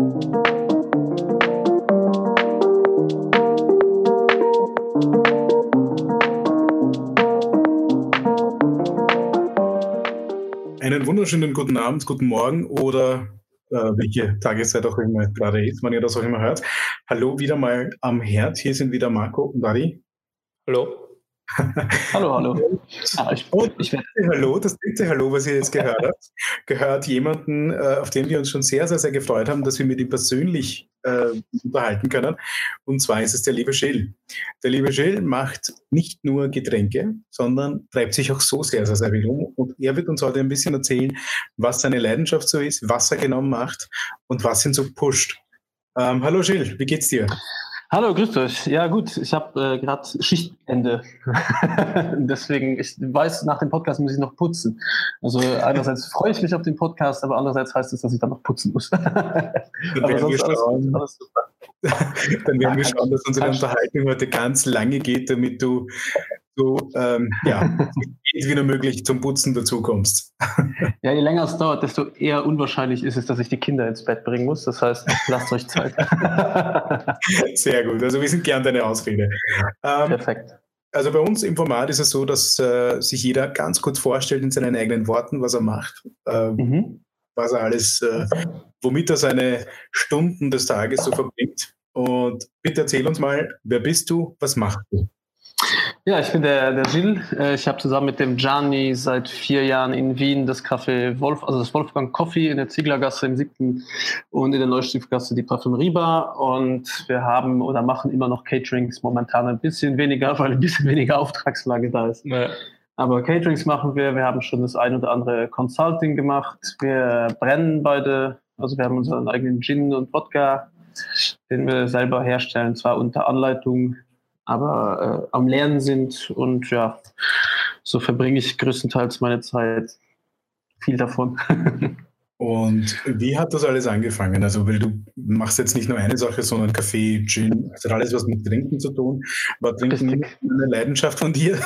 Einen wunderschönen guten Abend, guten Morgen oder äh, welche Tageszeit auch immer gerade ist, wenn ihr das auch immer hört. Hallo wieder mal am Herd. Hier sind wieder Marco und Adi. Hallo. Hallo, hallo. Ah, ich, ich hallo, das dritte Hallo, was ihr jetzt gehört habt, gehört jemanden, äh, auf den wir uns schon sehr, sehr, sehr gefreut haben, dass wir mit ihm persönlich äh, unterhalten können. Und zwar ist es der liebe Schill. Der liebe Schill macht nicht nur Getränke, sondern treibt sich auch so sehr, sehr, sehr viel um. Und er wird uns heute ein bisschen erzählen, was seine Leidenschaft so ist, was er genau macht und was ihn so pusht. Ähm, hallo Gilles, wie geht's dir? Hallo, grüßt euch. Ja gut, ich habe äh, gerade Schichtende. Deswegen, ich weiß, nach dem Podcast muss ich noch putzen. Also einerseits freue ich mich auf den Podcast, aber andererseits heißt es, dass ich dann noch putzen muss. Dann werden, wir schauen, alles, alles dann werden wir schauen, dass unsere Unterhaltung heute ganz lange geht, damit du so ähm, ja, wie nur möglich zum Putzen dazukommst. Ja, je länger es dauert, desto eher unwahrscheinlich ist es, dass ich die Kinder ins Bett bringen muss. Das heißt, lasst euch Zeit. Sehr gut. Also wir sind gern deine Ausrede. Ähm, Perfekt. Also bei uns im Format ist es so, dass äh, sich jeder ganz kurz vorstellt in seinen eigenen Worten, was er macht, äh, mhm. was er alles, äh, womit er seine Stunden des Tages so verbringt. Und bitte erzähl uns mal, wer bist du, was machst du? Ja, ich bin der, der Gilles. Äh, ich habe zusammen mit dem Gianni seit vier Jahren in Wien das Café Wolf, also das Wolfgang Coffee in der Zieglergasse im siebten und in der Neustiftgasse die Parfümerie Bar. Und wir haben oder machen immer noch Caterings momentan ein bisschen weniger, weil ein bisschen weniger Auftragslage da ist. Ja. Aber Caterings machen wir. Wir haben schon das ein oder andere Consulting gemacht. Wir brennen beide. Also wir haben unseren eigenen Gin und Wodka, den wir selber herstellen, zwar unter Anleitung aber äh, am Lernen sind und ja, so verbringe ich größtenteils meine Zeit. Viel davon. Und wie hat das alles angefangen? Also, weil du machst jetzt nicht nur eine Sache, sondern Kaffee, Gin, also alles, was mit Trinken zu tun. War Trinken eine Leidenschaft von dir?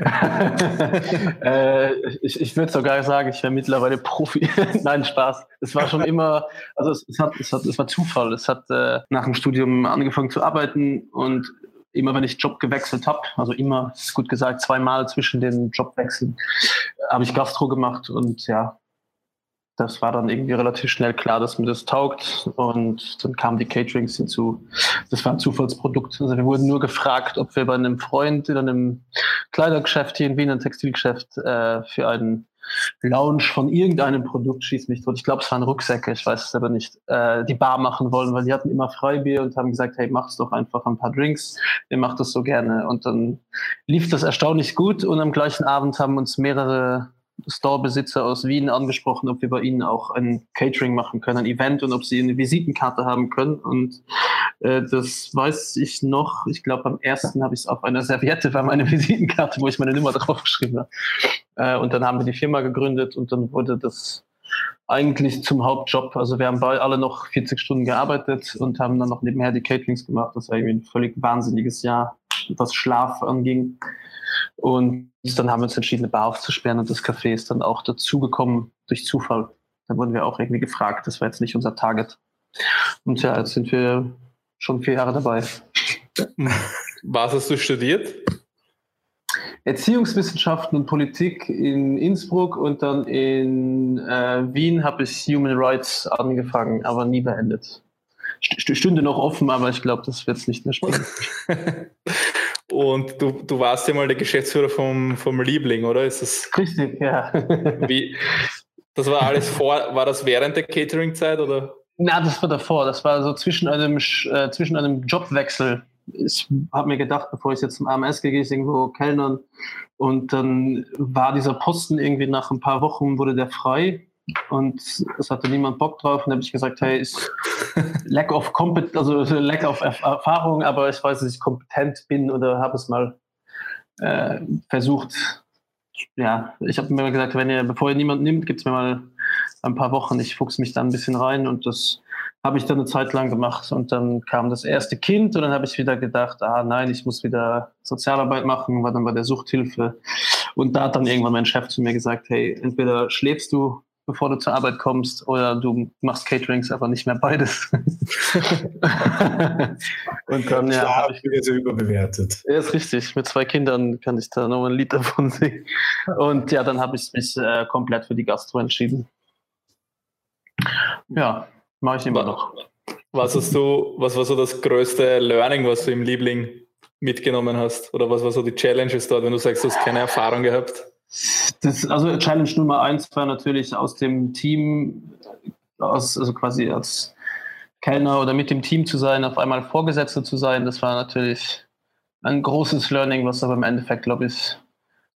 äh, ich ich würde sogar sagen, ich wäre mittlerweile Profi. Nein, Spaß. Es war schon immer, also es, es, hat, es, hat, es war Zufall. Es hat äh, nach dem Studium angefangen zu arbeiten und immer wenn ich Job gewechselt habe, also immer, ist gut gesagt, zweimal zwischen den Jobwechseln, habe ich Gastro gemacht und ja, das war dann irgendwie relativ schnell klar, dass mir das taugt. Und dann kamen die Caterings hinzu. Das war ein Zufallsprodukt. Also wir wurden nur gefragt, ob wir bei einem Freund in einem Kleidergeschäft hier in Wien, ein Textilgeschäft, äh, für einen Launch von irgendeinem Produkt, schießt mich tot. Ich glaube, es waren Rucksäcke, ich weiß es aber nicht, äh, die Bar machen wollen, weil die hatten immer Freibier und haben gesagt, hey, mach's doch einfach ein paar Drinks. Ihr macht das so gerne. Und dann lief das erstaunlich gut und am gleichen Abend haben uns mehrere Storebesitzer aus Wien angesprochen, ob wir bei ihnen auch ein Catering machen können, ein Event und ob sie eine Visitenkarte haben können. Und äh, das weiß ich noch. Ich glaube, am ersten habe ich es auf einer Serviette, war meine Visitenkarte, wo ich meine Nummer draufgeschrieben habe. Äh, und dann haben wir die Firma gegründet und dann wurde das eigentlich zum Hauptjob. Also wir haben alle noch 40 Stunden gearbeitet und haben dann noch nebenher die Caterings gemacht. Das war irgendwie ein völlig wahnsinniges Jahr, was Schlaf anging. Und dann haben wir uns entschieden, eine Bar aufzusperren und das Café ist dann auch dazugekommen durch Zufall. Da wurden wir auch irgendwie gefragt. Das war jetzt nicht unser Target. Und ja, jetzt sind wir schon vier Jahre dabei. Was hast du studiert? Erziehungswissenschaften und Politik in Innsbruck und dann in äh, Wien habe ich Human Rights angefangen, aber nie beendet. St stünde noch offen, aber ich glaube, das wird es nicht mehr spielen. Und du, du warst ja mal der Geschäftsführer vom, vom Liebling, oder? Ist das Richtig, ja. Wie, das war alles vor, war das während der Catering-Zeit oder? Na, das war davor. Das war so zwischen einem, äh, zwischen einem Jobwechsel. Ich habe mir gedacht, bevor ich jetzt zum AMS gehe, ich irgendwo Kellnern. Und dann war dieser Posten irgendwie nach ein paar Wochen wurde der frei und es hatte niemand Bock drauf. Und dann habe ich gesagt, hey, ist lack of compet also lack of Erfahrung, aber ich weiß, dass ich kompetent bin oder habe es mal äh, versucht. Ja, ich habe mir gesagt, wenn ihr, bevor ihr niemand nimmt, gibt es mir mal ein paar Wochen. Ich fuchse mich da ein bisschen rein und das habe ich dann eine Zeit lang gemacht und dann kam das erste Kind und dann habe ich wieder gedacht, ah nein, ich muss wieder Sozialarbeit machen, war dann bei der Suchthilfe und da hat dann irgendwann mein Chef zu mir gesagt, hey, entweder schläfst du bevor du zur Arbeit kommst, oder du machst Caterings, aber nicht mehr beides. und dann, ja. Schlaf wird so überbewertet. Ja, ist richtig. Mit zwei Kindern kann ich da noch ein Lied davon singen. Und ja, dann habe ich mich äh, komplett für die Gastro entschieden. Ja, mache ich immer noch. Was hast du, was war so das größte Learning, was du im Liebling mitgenommen hast? Oder was war so die Challenges dort, wenn du sagst, du hast keine Erfahrung gehabt? Das, also Challenge Nummer eins war natürlich aus dem Team, aus, also quasi als Kellner oder mit dem Team zu sein, auf einmal Vorgesetzter zu sein. Das war natürlich ein großes Learning, was aber im Endeffekt, glaube ich,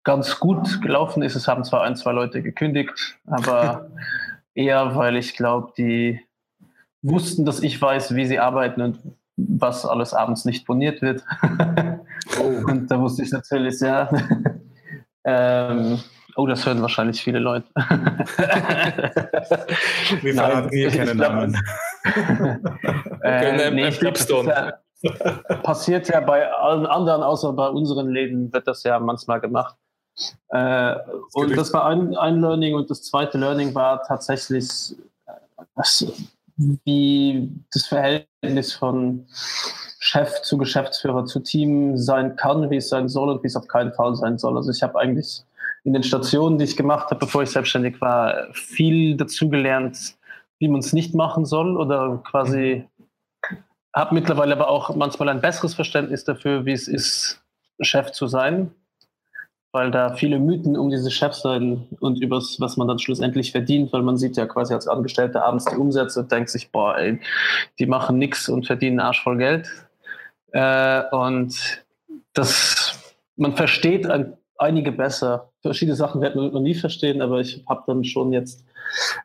ganz gut gelaufen ist. Es haben zwar ein, zwei Leute gekündigt, aber eher, weil ich glaube, die wussten, dass ich weiß, wie sie arbeiten und was alles abends nicht boniert wird. Oh. Und da wusste ich natürlich, ja. Ähm, oh, das hören wahrscheinlich viele Leute. Wir verraten hier keine Namen. äh, nee, glaub, ja, passiert ja bei allen anderen, außer bei unseren Läden, wird das ja manchmal gemacht. Äh, und das war ein, ein Learning und das zweite Learning war tatsächlich, das, wie das Verhältnis von Chef zu Geschäftsführer zu Team sein kann, wie es sein soll und wie es auf keinen Fall sein soll. Also ich habe eigentlich in den Stationen, die ich gemacht habe, bevor ich selbstständig war, viel dazugelernt, wie man es nicht machen soll oder quasi habe mittlerweile aber auch manchmal ein besseres Verständnis dafür, wie es ist, Chef zu sein weil da viele Mythen um diese Chefs sein und über was man dann schlussendlich verdient, weil man sieht ja quasi als Angestellter abends die Umsätze und denkt sich, boah, ey, die machen nichts und verdienen Arsch voll Geld. Äh, und das, man versteht ein, einige besser. Verschiedene Sachen wird man noch nie verstehen, aber ich habe dann schon jetzt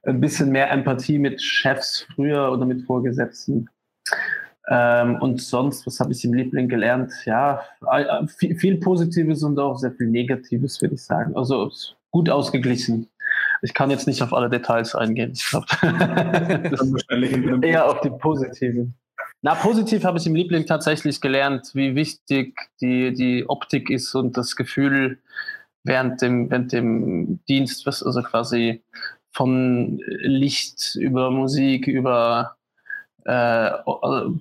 ein bisschen mehr Empathie mit Chefs früher oder mit Vorgesetzten. Ähm, und sonst, was habe ich im Liebling gelernt? Ja, viel, viel, Positives und auch sehr viel Negatives, würde ich sagen. Also gut ausgeglichen. Ich kann jetzt nicht auf alle Details eingehen. Ich glaube, eher auf die positiven. Na, positiv habe ich im Liebling tatsächlich gelernt, wie wichtig die, die Optik ist und das Gefühl während dem, während dem Dienst, was also quasi von Licht über Musik, über äh,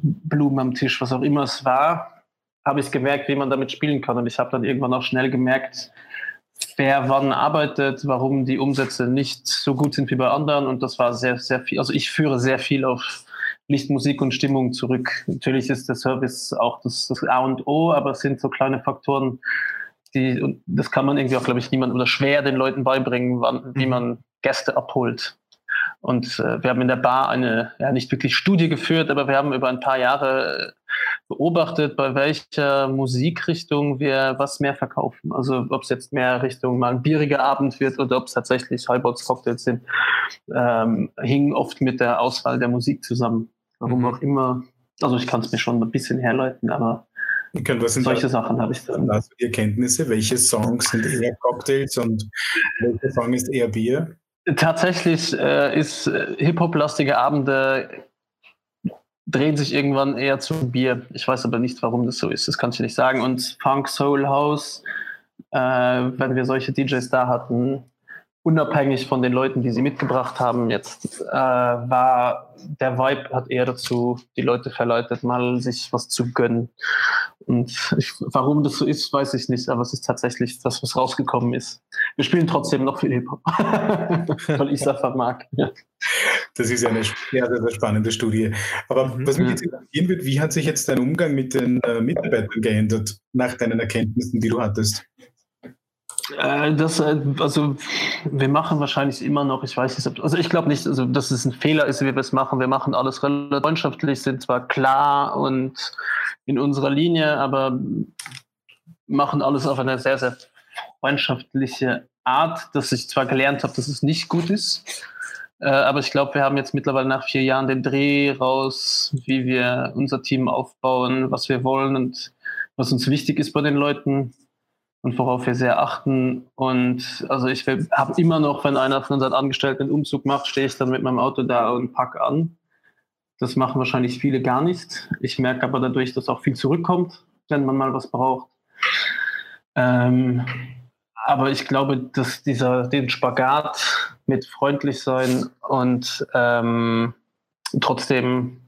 Blumen am Tisch, was auch immer es war, habe ich gemerkt, wie man damit spielen kann. Und ich habe dann irgendwann auch schnell gemerkt, wer wann arbeitet, warum die Umsätze nicht so gut sind wie bei anderen. Und das war sehr, sehr viel. Also ich führe sehr viel auf Licht, Musik und Stimmung zurück. Natürlich ist der Service auch das, das A und O, aber es sind so kleine Faktoren, die, und das kann man irgendwie auch, glaube ich, niemand oder schwer den Leuten beibringen, wann, wie mhm. man Gäste abholt. Und äh, wir haben in der Bar eine, ja nicht wirklich Studie geführt, aber wir haben über ein paar Jahre äh, beobachtet, bei welcher Musikrichtung wir was mehr verkaufen. Also ob es jetzt mehr Richtung mal ein bieriger Abend wird oder ob es tatsächlich Highballs Cocktails sind, ähm, hing oft mit der Auswahl der Musik zusammen. Warum mhm. auch immer. Also ich kann es mir schon ein bisschen herleiten, aber solche da, Sachen habe ich dann. Du die Erkenntnisse? Welche Songs sind eher Cocktails und welcher Song ist eher Bier? Tatsächlich äh, ist äh, Hip-Hop-lastige Abende drehen sich irgendwann eher zu Bier. Ich weiß aber nicht, warum das so ist. Das kann ich nicht sagen. Und Funk Soul House, äh, wenn wir solche DJs da hatten, unabhängig von den Leuten, die sie mitgebracht haben, jetzt äh, war der Vibe hat eher dazu die Leute verleitet, mal sich was zu gönnen. Und ich, warum das so ist, weiß ich nicht, aber es ist tatsächlich das, was rausgekommen ist. Wir spielen trotzdem noch viel Hip-Hop, weil ich es einfach mag. Ja. Das ist ja eine sehr, sehr spannende Studie. Aber mhm. was mich jetzt interessieren wird, wie hat sich jetzt dein Umgang mit den äh, Mitarbeitern geändert nach deinen Erkenntnissen, die du hattest? Äh, das, äh, also wir machen wahrscheinlich immer noch, ich weiß nicht, also ich glaube nicht, also dass es ein Fehler ist, wie wir es machen. Wir machen alles relativ freundschaftlich, sind zwar klar und in unserer Linie, aber machen alles auf eine sehr, sehr freundschaftliche Art, dass ich zwar gelernt habe, dass es nicht gut ist, äh, aber ich glaube, wir haben jetzt mittlerweile nach vier Jahren den Dreh raus, wie wir unser Team aufbauen, was wir wollen und was uns wichtig ist bei den Leuten und worauf wir sehr achten. Und also ich habe immer noch, wenn einer von unseren Angestellten einen Umzug macht, stehe ich dann mit meinem Auto da und packe an. Das machen wahrscheinlich viele gar nicht. Ich merke aber dadurch, dass auch viel zurückkommt, wenn man mal was braucht. Ähm, aber ich glaube, dass dieser den Spagat mit freundlich sein und ähm, trotzdem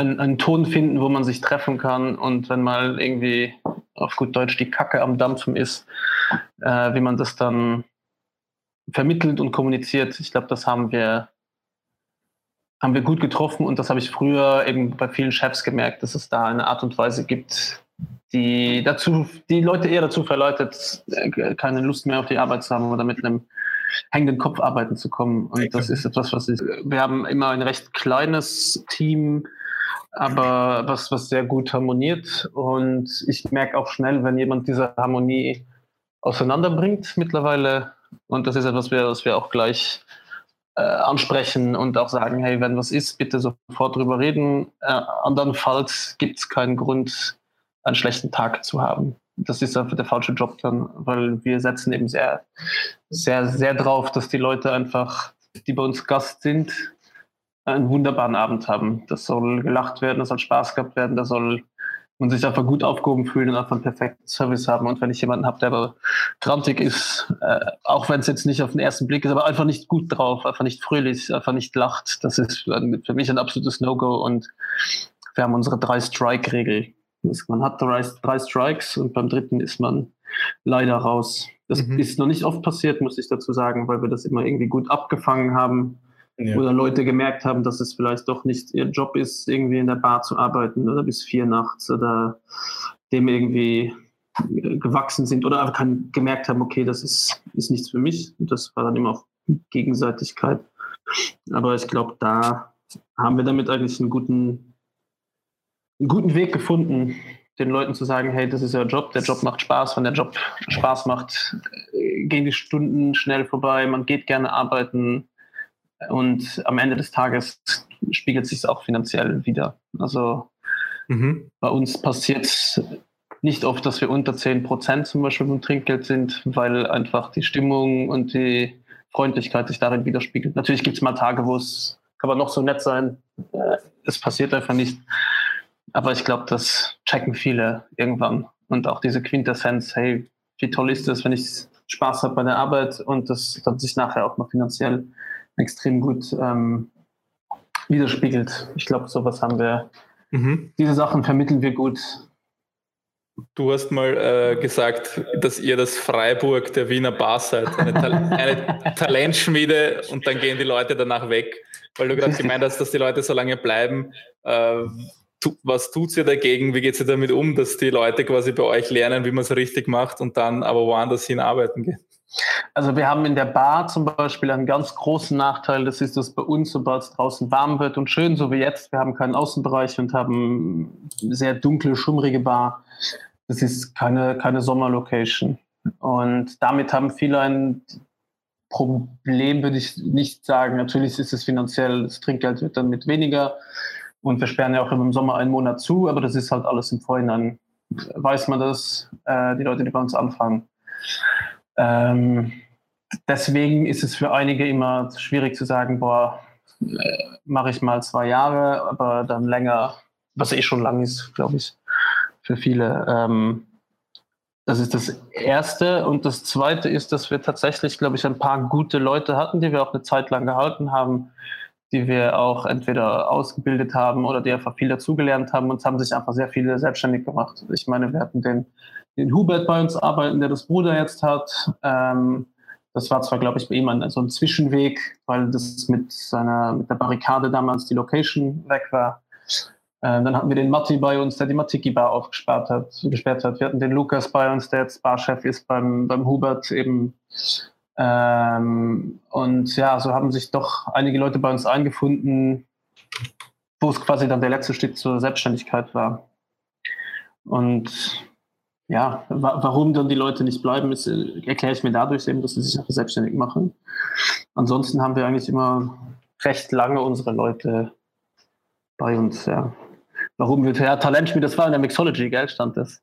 einen, einen Ton finden, wo man sich treffen kann und wenn mal irgendwie auf gut Deutsch die Kacke am Dampfen ist, äh, wie man das dann vermittelt und kommuniziert. Ich glaube, das haben wir haben wir gut getroffen und das habe ich früher eben bei vielen Chefs gemerkt, dass es da eine Art und Weise gibt, die dazu, die Leute eher dazu verleitet, äh, keine Lust mehr auf die Arbeit zu haben oder mit einem hängenden Kopf arbeiten zu kommen. Und das ist etwas, was ich, wir haben immer ein recht kleines Team, aber was, was sehr gut harmoniert. Und ich merke auch schnell, wenn jemand diese Harmonie auseinanderbringt mittlerweile. Und das ist etwas, was wir auch gleich äh, ansprechen und auch sagen, hey, wenn was ist, bitte sofort drüber reden. Äh, andernfalls gibt es keinen Grund, einen schlechten Tag zu haben. Das ist einfach der falsche Job dann, weil wir setzen eben sehr, sehr, sehr drauf, dass die Leute einfach, die bei uns Gast sind, einen wunderbaren Abend haben. Das soll gelacht werden, das soll Spaß gehabt werden, das soll und sich einfach gut aufgehoben fühlen und einfach einen perfekten Service haben. Und wenn ich jemanden habe, der aber grantig ist, äh, auch wenn es jetzt nicht auf den ersten Blick ist, aber einfach nicht gut drauf, einfach nicht fröhlich, einfach nicht lacht, das ist für mich ein absolutes No-Go. Und wir haben unsere Drei-Strike-Regel. Man hat drei, drei Strikes und beim dritten ist man leider raus. Das mhm. ist noch nicht oft passiert, muss ich dazu sagen, weil wir das immer irgendwie gut abgefangen haben ja. Oder Leute gemerkt haben, dass es vielleicht doch nicht ihr Job ist, irgendwie in der Bar zu arbeiten oder bis vier nachts oder dem irgendwie gewachsen sind oder einfach gemerkt haben, okay, das ist, ist nichts für mich. Und das war dann immer auf Gegenseitigkeit. Aber ich glaube, da haben wir damit eigentlich einen guten, einen guten Weg gefunden, den Leuten zu sagen, hey, das ist euer Job, der Job macht Spaß, wenn der Job Spaß macht, gehen die Stunden schnell vorbei, man geht gerne arbeiten, und am Ende des Tages spiegelt sich es auch finanziell wieder. Also mhm. bei uns passiert es nicht oft, dass wir unter 10 Prozent zum Beispiel vom Trinkgeld sind, weil einfach die Stimmung und die Freundlichkeit sich darin widerspiegelt. Natürlich gibt es mal Tage, wo es kann man noch so nett sein. Äh, es passiert einfach nicht. Aber ich glaube, das checken viele irgendwann. Und auch diese Quintessenz, hey, wie toll ist das, wenn ich Spaß habe bei der Arbeit und das dann sich nachher auch noch finanziell extrem gut ähm, widerspiegelt. Ich glaube, sowas haben wir. Mhm. Diese Sachen vermitteln wir gut. Du hast mal äh, gesagt, dass ihr das Freiburg der Wiener Bar seid, eine, Tal eine Talentschmiede und dann gehen die Leute danach weg, weil du gerade gemeint hast, dass die Leute so lange bleiben. Äh, tu, was tut ihr dagegen? Wie geht ihr damit um, dass die Leute quasi bei euch lernen, wie man es richtig macht und dann aber woanders hin arbeiten gehen? Also wir haben in der Bar zum Beispiel einen ganz großen Nachteil, das ist, dass bei uns, sobald es draußen warm wird und schön, so wie jetzt, wir haben keinen Außenbereich und haben eine sehr dunkle, schummrige Bar. Das ist keine, keine Sommerlocation. Und damit haben viele ein Problem, würde ich nicht sagen. Natürlich ist es finanziell, das Trinkgeld wird damit weniger. Und wir sperren ja auch im Sommer einen Monat zu, aber das ist halt alles im Vorhinein. Weiß man das, äh, die Leute, die bei uns anfangen. Ähm, deswegen ist es für einige immer schwierig zu sagen, boah, mache ich mal zwei Jahre, aber dann länger, was eh schon lang ist, glaube ich, für viele. Ähm, das ist das Erste. Und das Zweite ist, dass wir tatsächlich, glaube ich, ein paar gute Leute hatten, die wir auch eine Zeit lang gehalten haben, die wir auch entweder ausgebildet haben oder die einfach viel dazugelernt haben und es haben sich einfach sehr viele selbstständig gemacht. Ich meine, wir hatten den den Hubert bei uns arbeiten, der das Bruder jetzt hat. Ähm, das war zwar, glaube ich, bei ihm ein, so ein Zwischenweg, weil das mit seiner, mit der Barrikade damals die Location weg war. Ähm, dann hatten wir den Matti bei uns, der die Matiki-Bar aufgesperrt hat, gesperrt hat. Wir hatten den Lukas bei uns, der jetzt Barchef ist beim, beim Hubert eben. Ähm, und ja, so haben sich doch einige Leute bei uns eingefunden, wo es quasi dann der letzte Schritt zur Selbstständigkeit war. Und ja, wa warum dann die Leute nicht bleiben, ist, äh, erkläre ich mir dadurch eben, dass sie sich einfach selbstständig machen. Ansonsten haben wir eigentlich immer recht lange unsere Leute bei uns, ja. Warum wird ja Talentspiel, das war in der Mixology, gell, stand das.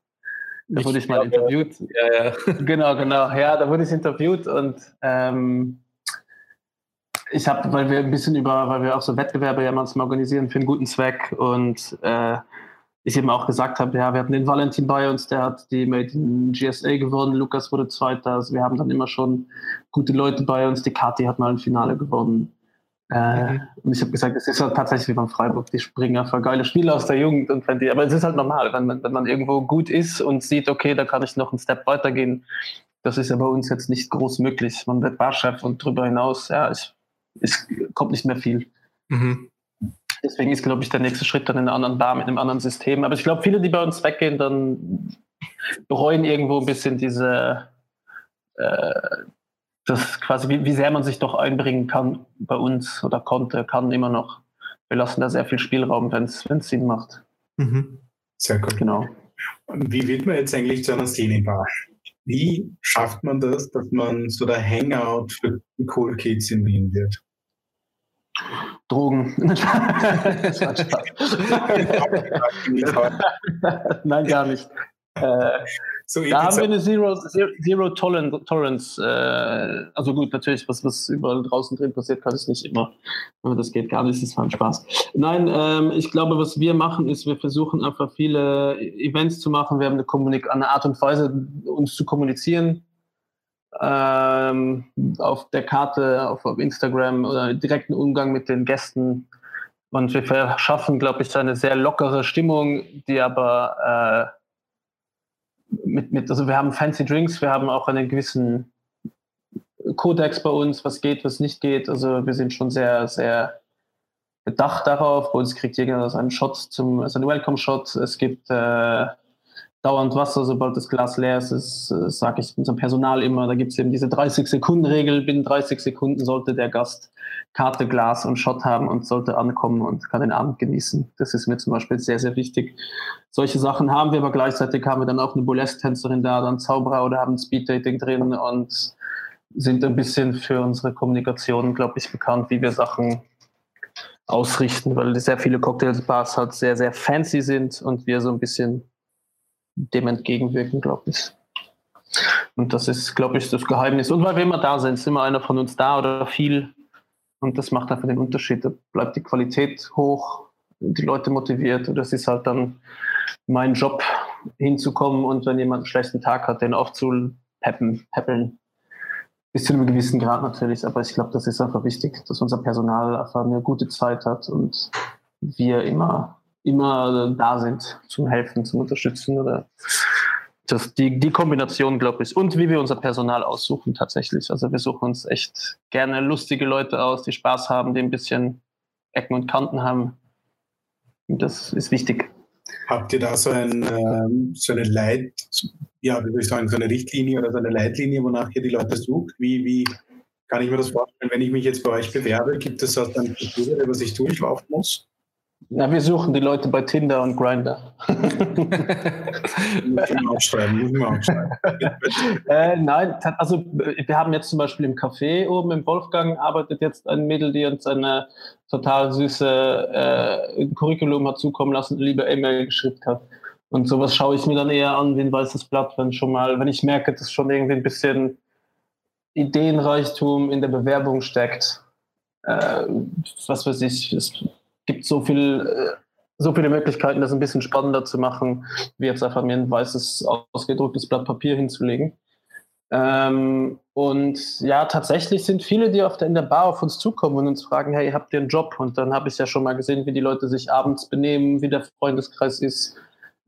Da wurde ich mal interviewt. Ja, ja. Genau, genau. Ja, da wurde ich interviewt und ähm, ich habe, weil wir ein bisschen über, weil wir auch so Wettbewerbe ja manchmal organisieren für einen guten Zweck und äh, ich eben auch gesagt habe, ja, wir hatten den Valentin bei uns, der hat die Made in GSA gewonnen, Lukas wurde Zweiter, also wir haben dann immer schon gute Leute bei uns, die Kati hat mal ein Finale gewonnen. Äh, mhm. Und ich habe gesagt, es ist halt tatsächlich wie beim Freiburg, die springen einfach geile Spiele aus der Jugend und wenn die, aber es ist halt normal, wenn man, wenn man irgendwo gut ist und sieht, okay, da kann ich noch einen Step weitergehen, das ist ja bei uns jetzt nicht groß möglich. Man wird Barchef und darüber hinaus, ja, es, es kommt nicht mehr viel. Mhm. Deswegen ist, glaube ich, der nächste Schritt dann in einer anderen Bar mit einem anderen System. Aber ich glaube, viele, die bei uns weggehen, dann bereuen irgendwo ein bisschen diese, äh, das quasi, wie, wie sehr man sich doch einbringen kann bei uns oder konnte, kann immer noch. Wir lassen da sehr viel Spielraum, wenn es Sinn macht. Mhm. Sehr gut. Genau. Und wie wird man jetzt eigentlich zu einer Szenenbar? Wie schafft man das, dass man so der Hangout für die Cool Kids in Wien wird? Drogen. Nein, gar nicht. Äh, so da haben wir eine Zero, Zero Tolerance. Äh, also gut, natürlich, was, was überall draußen drin passiert, kann ich nicht immer. Aber das geht gar nicht, das war ein Spaß. Nein, ähm, ich glaube, was wir machen, ist, wir versuchen einfach viele Events zu machen. Wir haben eine, Kommunik eine Art und Weise, uns zu kommunizieren ähm, auf der Karte, auf, auf Instagram oder direkten Umgang mit den Gästen. Und wir verschaffen, glaube ich, eine sehr lockere Stimmung, die aber äh, mit, mit, also wir haben fancy Drinks, wir haben auch einen gewissen Kodex bei uns, was geht, was nicht geht. Also wir sind schon sehr, sehr bedacht darauf. Bei uns kriegt jeder seinen Shot zum, also einen Welcome-Shot. Es gibt äh, dauernd Wasser, sobald das Glas leer ist, ist äh, sage ich unserem Personal immer, da gibt es eben diese 30-Sekunden-Regel, binnen 30 Sekunden sollte der Gast Karte, Glas und Shot haben und sollte ankommen und kann den Abend genießen. Das ist mir zum Beispiel sehr, sehr wichtig. Solche Sachen haben wir, aber gleichzeitig haben wir dann auch eine Burlesque-Tänzerin da, dann Zauberer oder haben Speed-Dating drin und sind ein bisschen für unsere Kommunikation, glaube ich, bekannt, wie wir Sachen ausrichten, weil sehr viele Cocktailbars halt sehr, sehr fancy sind und wir so ein bisschen dem entgegenwirken, glaube ich. Und das ist, glaube ich, das Geheimnis. Und weil wir immer da sind, ist immer einer von uns da oder viel. Und das macht einfach den Unterschied. Da bleibt die Qualität hoch, die Leute motiviert. Und das ist halt dann mein Job, hinzukommen und wenn jemand einen schlechten Tag hat, den aufzupeppen, peppeln. Bis zu einem gewissen Grad natürlich, aber ich glaube, das ist einfach wichtig, dass unser Personal einfach eine gute Zeit hat und wir immer immer da sind zum Helfen, zum Unterstützen oder das, die, die Kombination, glaube ich, und wie wir unser Personal aussuchen tatsächlich. Also wir suchen uns echt gerne lustige Leute aus, die Spaß haben, die ein bisschen Ecken und Kanten haben. Und das ist wichtig. Habt ihr da so, ein, ähm, so eine Leit, ja, wie soll ich sagen, so eine Richtlinie oder so eine Leitlinie, wonach ihr die Leute sucht? Wie, wie kann ich mir das vorstellen, wenn ich mich jetzt bei euch bewerbe? Gibt es so eine Struktur, was ich durchlaufen muss? Ja, wir suchen die Leute bei Tinder und Grinder. ich aufschreiben, ich aufschreiben. äh, nein, also wir haben jetzt zum Beispiel im Café oben im Wolfgang arbeitet jetzt ein Mädel, die uns eine total süße äh, Curriculum hat zukommen lassen, liebe E-Mail geschrieben hat. Und sowas schaue ich mir dann eher an wie ein weißes Blatt, wenn schon mal, wenn ich merke, dass schon irgendwie ein bisschen Ideenreichtum in der Bewerbung steckt. Äh, was weiß ich, ist gibt so viel, äh, so viele Möglichkeiten, das ein bisschen spannender zu machen, wie jetzt einfach mir ein weißes, ausgedrucktes Blatt Papier hinzulegen. Ähm, und ja, tatsächlich sind viele, die auf der, in der Bar auf uns zukommen und uns fragen, hey, habt ihr einen Job? Und dann habe ich ja schon mal gesehen, wie die Leute sich abends benehmen, wie der Freundeskreis ist.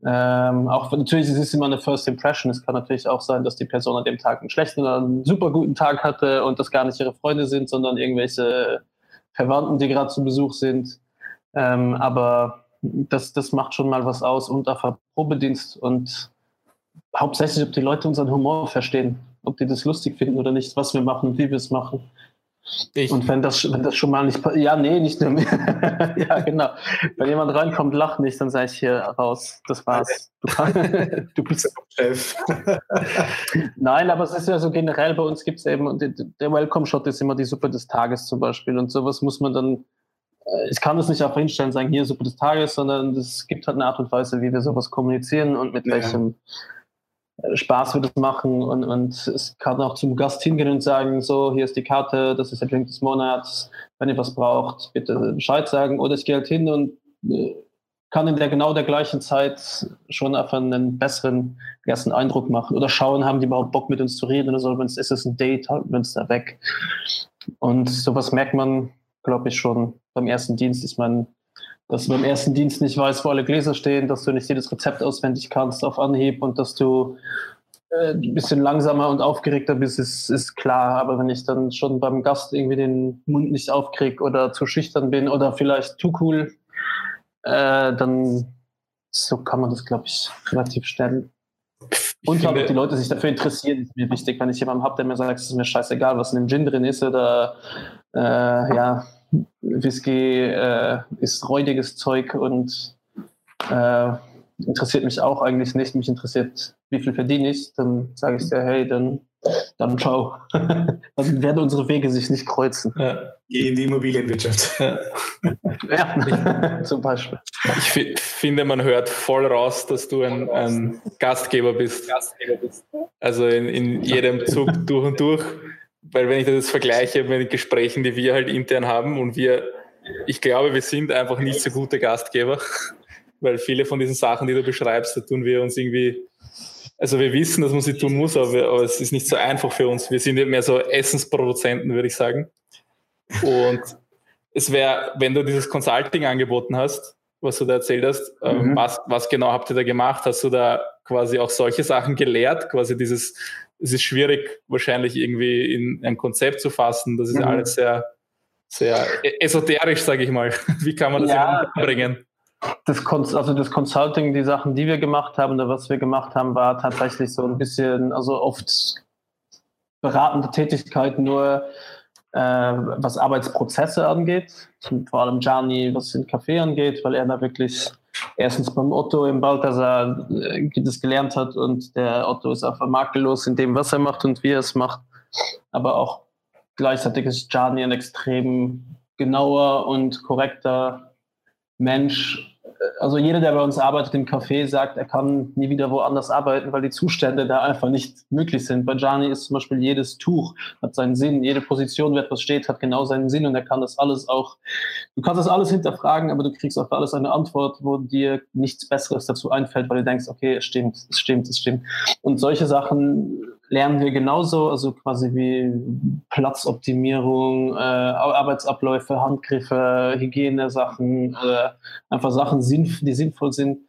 Ähm, auch natürlich es ist immer eine First Impression. Es kann natürlich auch sein, dass die Person an dem Tag einen schlechten oder einen super guten Tag hatte und das gar nicht ihre Freunde sind, sondern irgendwelche Verwandten, die gerade zu Besuch sind. Ähm, aber das, das macht schon mal was aus und einfach Probedienst und hauptsächlich, ob die Leute unseren Humor verstehen, ob die das lustig finden oder nicht, was wir machen, wie wir es machen. Ich. Und wenn das, wenn das schon mal nicht ja, nee, nicht nur mir. ja, genau. Wenn jemand reinkommt, lacht nicht, dann sage ich hier raus, das war's. Du, du bist Chef. Nein, aber es ist ja so generell, bei uns gibt es eben, der Welcome-Shot ist immer die Suppe des Tages zum Beispiel und sowas muss man dann ich kann das nicht einfach hinstellen und sagen, hier Suppe des Tages, sondern es gibt halt eine Art und Weise, wie wir sowas kommunizieren und mit ja. welchem äh, Spaß wir das machen. Und, und es kann auch zum Gast hingehen und sagen, so, hier ist die Karte, das ist der Drink des Monats, wenn ihr was braucht, bitte Bescheid sagen. Oder ich gehe halt hin und äh, kann in der genau der gleichen Zeit schon einfach einen besseren ersten Eindruck machen oder schauen, haben die überhaupt Bock mit uns zu reden oder so, wenn es ist es ein Date, halten wir uns da weg. Und sowas merkt man, glaube ich, schon beim ersten Dienst. Ich meine, dass du beim ersten Dienst nicht weißt, wo alle Gläser stehen, dass du nicht jedes Rezept auswendig kannst auf Anhieb und dass du äh, ein bisschen langsamer und aufgeregter bist, ist, ist klar. Aber wenn ich dann schon beim Gast irgendwie den Mund nicht aufkriege oder zu schüchtern bin oder vielleicht zu cool, äh, dann so kann man das, glaube ich, relativ schnell. Und ob die Leute sich dafür interessieren, ist mir wichtig. Wenn ich jemanden habe, der mir sagt, es ist mir scheißegal, was in dem Gin drin ist oder äh, ja, Whisky äh, ist räudiges Zeug und äh, interessiert mich auch eigentlich nicht. Mich interessiert, wie viel verdiene ich. Dann sage ich dir, hey, dann, dann ciao. dann werden unsere Wege sich nicht kreuzen. Ja. Geh in die Immobilienwirtschaft. Ja, ja zum Beispiel. Ich finde, man hört voll raus, dass du ein, ein Gastgeber bist. Also in, in jedem Zug durch und durch. Weil wenn ich das vergleiche mit den Gesprächen, die wir halt intern haben und wir, ich glaube, wir sind einfach nicht so gute Gastgeber weil viele von diesen Sachen, die du beschreibst, da tun wir uns irgendwie, also wir wissen, dass man sie tun muss, aber, aber es ist nicht so einfach für uns. Wir sind mehr so Essensproduzenten, würde ich sagen. Und es wäre, wenn du dieses Consulting angeboten hast, was du da erzählt hast, ähm, mhm. was, was genau habt ihr da gemacht? Hast du da quasi auch solche Sachen gelehrt? Quasi dieses, es ist schwierig, wahrscheinlich irgendwie in ein Konzept zu fassen. Das ist mhm. alles sehr, sehr esoterisch, sage ich mal. Wie kann man das ja, bringen? Das, also das Consulting, die Sachen, die wir gemacht haben oder was wir gemacht haben, war tatsächlich so ein bisschen, also oft beratende Tätigkeit nur, äh, was Arbeitsprozesse angeht. Vor allem Gianni, was den Kaffee angeht, weil er da wirklich erstens beim Otto im Balthasar äh, das gelernt hat und der Otto ist einfach makellos in dem, was er macht und wie er es macht. Aber auch gleichzeitig ist Gianni ein extrem genauer und korrekter Mensch, also jeder, der bei uns arbeitet im Café, sagt, er kann nie wieder woanders arbeiten, weil die Zustände da einfach nicht möglich sind. Bei Gianni ist zum Beispiel jedes Tuch hat seinen Sinn, jede Position, wo etwas steht, hat genau seinen Sinn und er kann das alles auch, du kannst das alles hinterfragen, aber du kriegst auf alles eine Antwort, wo dir nichts Besseres dazu einfällt, weil du denkst, okay, es stimmt, es stimmt, es stimmt. Und solche Sachen lernen wir genauso, also quasi wie Platzoptimierung, äh, Arbeitsabläufe, Handgriffe, Hygienesachen, äh, einfach Sachen, die sinnvoll sind.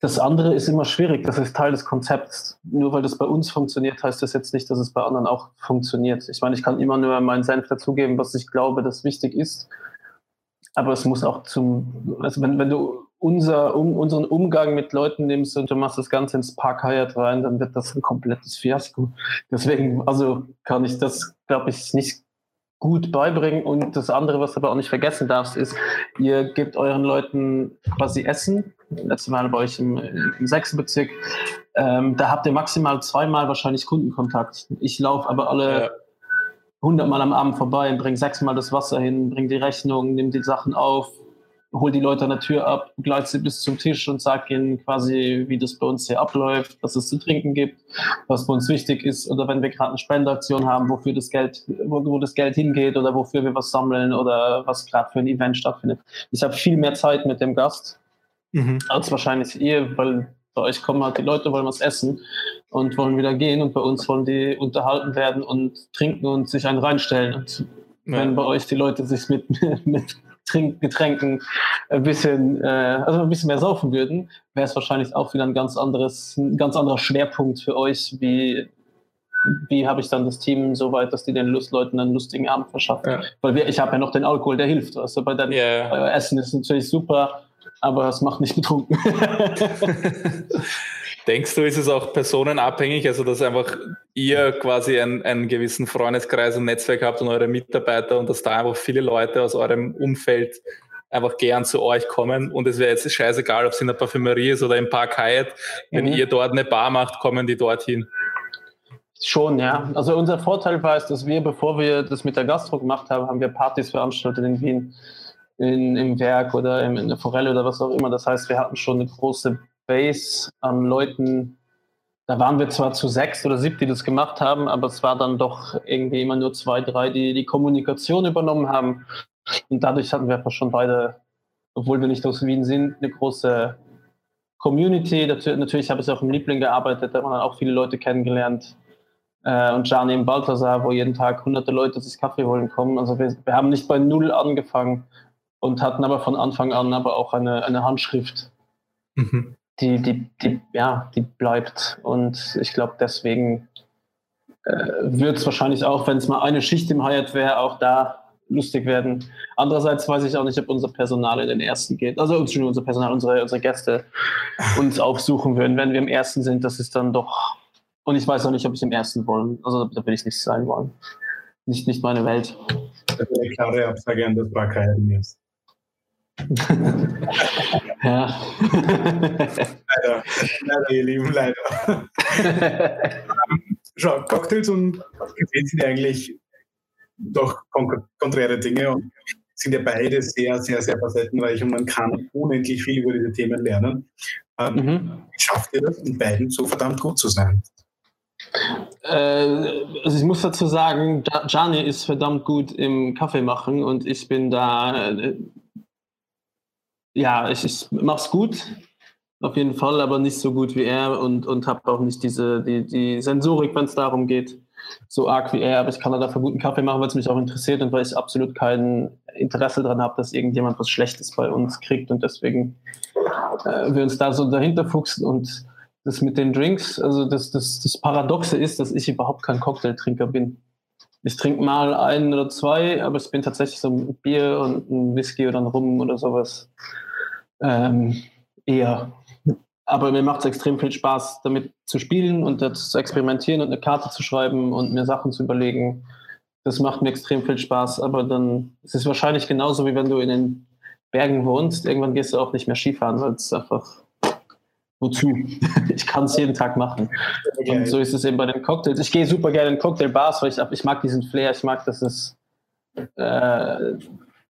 Das andere ist immer schwierig, das ist Teil des Konzepts. Nur weil das bei uns funktioniert, heißt das jetzt nicht, dass es bei anderen auch funktioniert. Ich meine, ich kann immer nur meinen Senf dazugeben, was ich glaube, das wichtig ist. Aber es muss auch zum, also wenn, wenn du unser, um, unseren Umgang mit Leuten nimmst und du machst das Ganze ins Park Hyatt rein, dann wird das ein komplettes Fiasko. Deswegen, also kann ich das, glaube ich, nicht gut beibringen. Und das andere, was du aber auch nicht vergessen darfst, ist, ihr gebt euren Leuten quasi Essen. Letztes Mal bei euch im, im sechsten Bezirk. Ähm, da habt ihr maximal zweimal wahrscheinlich Kundenkontakt. Ich laufe aber alle hundertmal am Abend vorbei und bringe sechsmal das Wasser hin, bringe die Rechnung, nehme die Sachen auf, hol die Leute an der Tür ab, begleite sie bis zum Tisch und sag ihnen quasi, wie das bei uns hier abläuft, was es zu trinken gibt, was für uns wichtig ist oder wenn wir gerade eine Spendeaktion haben, wofür das Geld, wo, wo, das Geld hingeht oder wofür wir was sammeln oder was gerade für ein Event stattfindet. Ich habe viel mehr Zeit mit dem Gast mhm. als wahrscheinlich ihr, weil bei euch kommen halt die Leute, wollen was essen und wollen wieder gehen und bei uns wollen die unterhalten werden und trinken und sich einen reinstellen. Und wenn ja. bei euch die Leute sich mit, mit Trink Getränken ein bisschen, äh, also ein bisschen mehr saufen würden, wäre es wahrscheinlich auch wieder ein ganz anderes, ein ganz anderer Schwerpunkt für euch, wie wie habe ich dann das Team so weit, dass die den Lustleuten einen lustigen Abend verschaffen. Ja. Weil wir, ich habe ja noch den Alkohol, der hilft. Also bei deinem yeah. euer Essen ist natürlich super, aber es macht nicht betrunken. Denkst du, ist es auch personenabhängig, also dass einfach ihr quasi einen, einen gewissen Freundeskreis und Netzwerk habt und eure Mitarbeiter und dass da einfach viele Leute aus eurem Umfeld einfach gern zu euch kommen und es wäre jetzt scheißegal, ob es in der Parfümerie ist oder im Park Hyatt, wenn mhm. ihr dort eine Bar macht, kommen die dorthin. Schon, ja. Also unser Vorteil war es, dass wir, bevor wir das mit der Gastro gemacht haben, haben wir Partys veranstaltet in Wien, in, im Werk oder in, in der Forelle oder was auch immer. Das heißt, wir hatten schon eine große Base an Leuten, da waren wir zwar zu sechs oder sieben, die das gemacht haben, aber es war dann doch irgendwie immer nur zwei, drei, die die Kommunikation übernommen haben. Und dadurch hatten wir einfach schon beide obwohl wir nicht aus Wien sind, eine große Community. Natürlich habe ich auch im Liebling gearbeitet, da haben dann auch viele Leute kennengelernt. Äh, und Gianni im Balthasar, wo jeden Tag hunderte Leute sich Kaffee holen kommen. Also wir, wir haben nicht bei Null angefangen und hatten aber von Anfang an aber auch eine, eine Handschrift, mhm. Die, die, die, ja, die bleibt. Und ich glaube, deswegen äh, wird es wahrscheinlich auch, wenn es mal eine Schicht im Hyatt wäre, auch da lustig werden. Andererseits weiß ich auch nicht, ob unser Personal in den ersten geht. Also unser Personal, unsere, unsere Gäste uns aufsuchen würden, wenn wir im ersten sind. Das ist dann doch. Und ich weiß auch nicht, ob ich im ersten wollen. Also da will ich nicht sein wollen. Nicht, nicht meine Welt. Das ist eine klare Absage an das Barcayademias. ja. leider, leider, ihr Lieben, leider. Schau, Cocktails und Kaffee sind eigentlich doch konträre Dinge und sind ja beide sehr, sehr, sehr facettenreich und man kann unendlich viel über diese Themen lernen. Ähm, mhm. Schafft ihr das, in beiden so verdammt gut zu sein? Äh, also ich muss dazu sagen, Gianni ist verdammt gut im Kaffee machen und ich bin da, äh, ja, ich, ich mach's gut, auf jeden Fall, aber nicht so gut wie er und, und habe auch nicht diese die, die Sensorik, wenn es darum geht so arg wie er, aber ich kann dafür guten Kaffee machen, weil es mich auch interessiert und weil ich absolut kein Interesse daran habe, dass irgendjemand was Schlechtes bei uns kriegt und deswegen äh, wir uns da so dahinter fuchsen und das mit den Drinks, also das, das, das Paradoxe ist, dass ich überhaupt kein Cocktailtrinker bin. Ich trinke mal einen oder zwei, aber ich bin tatsächlich so ein Bier und ein Whisky oder ein Rum oder sowas ähm, eher aber mir macht es extrem viel Spaß, damit zu spielen und zu experimentieren und eine Karte zu schreiben und mir Sachen zu überlegen. Das macht mir extrem viel Spaß. Aber dann ist es wahrscheinlich genauso, wie wenn du in den Bergen wohnst. Irgendwann gehst du auch nicht mehr Skifahren, weil es einfach wozu? Ich kann es jeden Tag machen. Und so ist es eben bei den Cocktails. Ich gehe super gerne in Cocktailbars, weil ich, ich mag diesen Flair. Ich mag, dass es äh,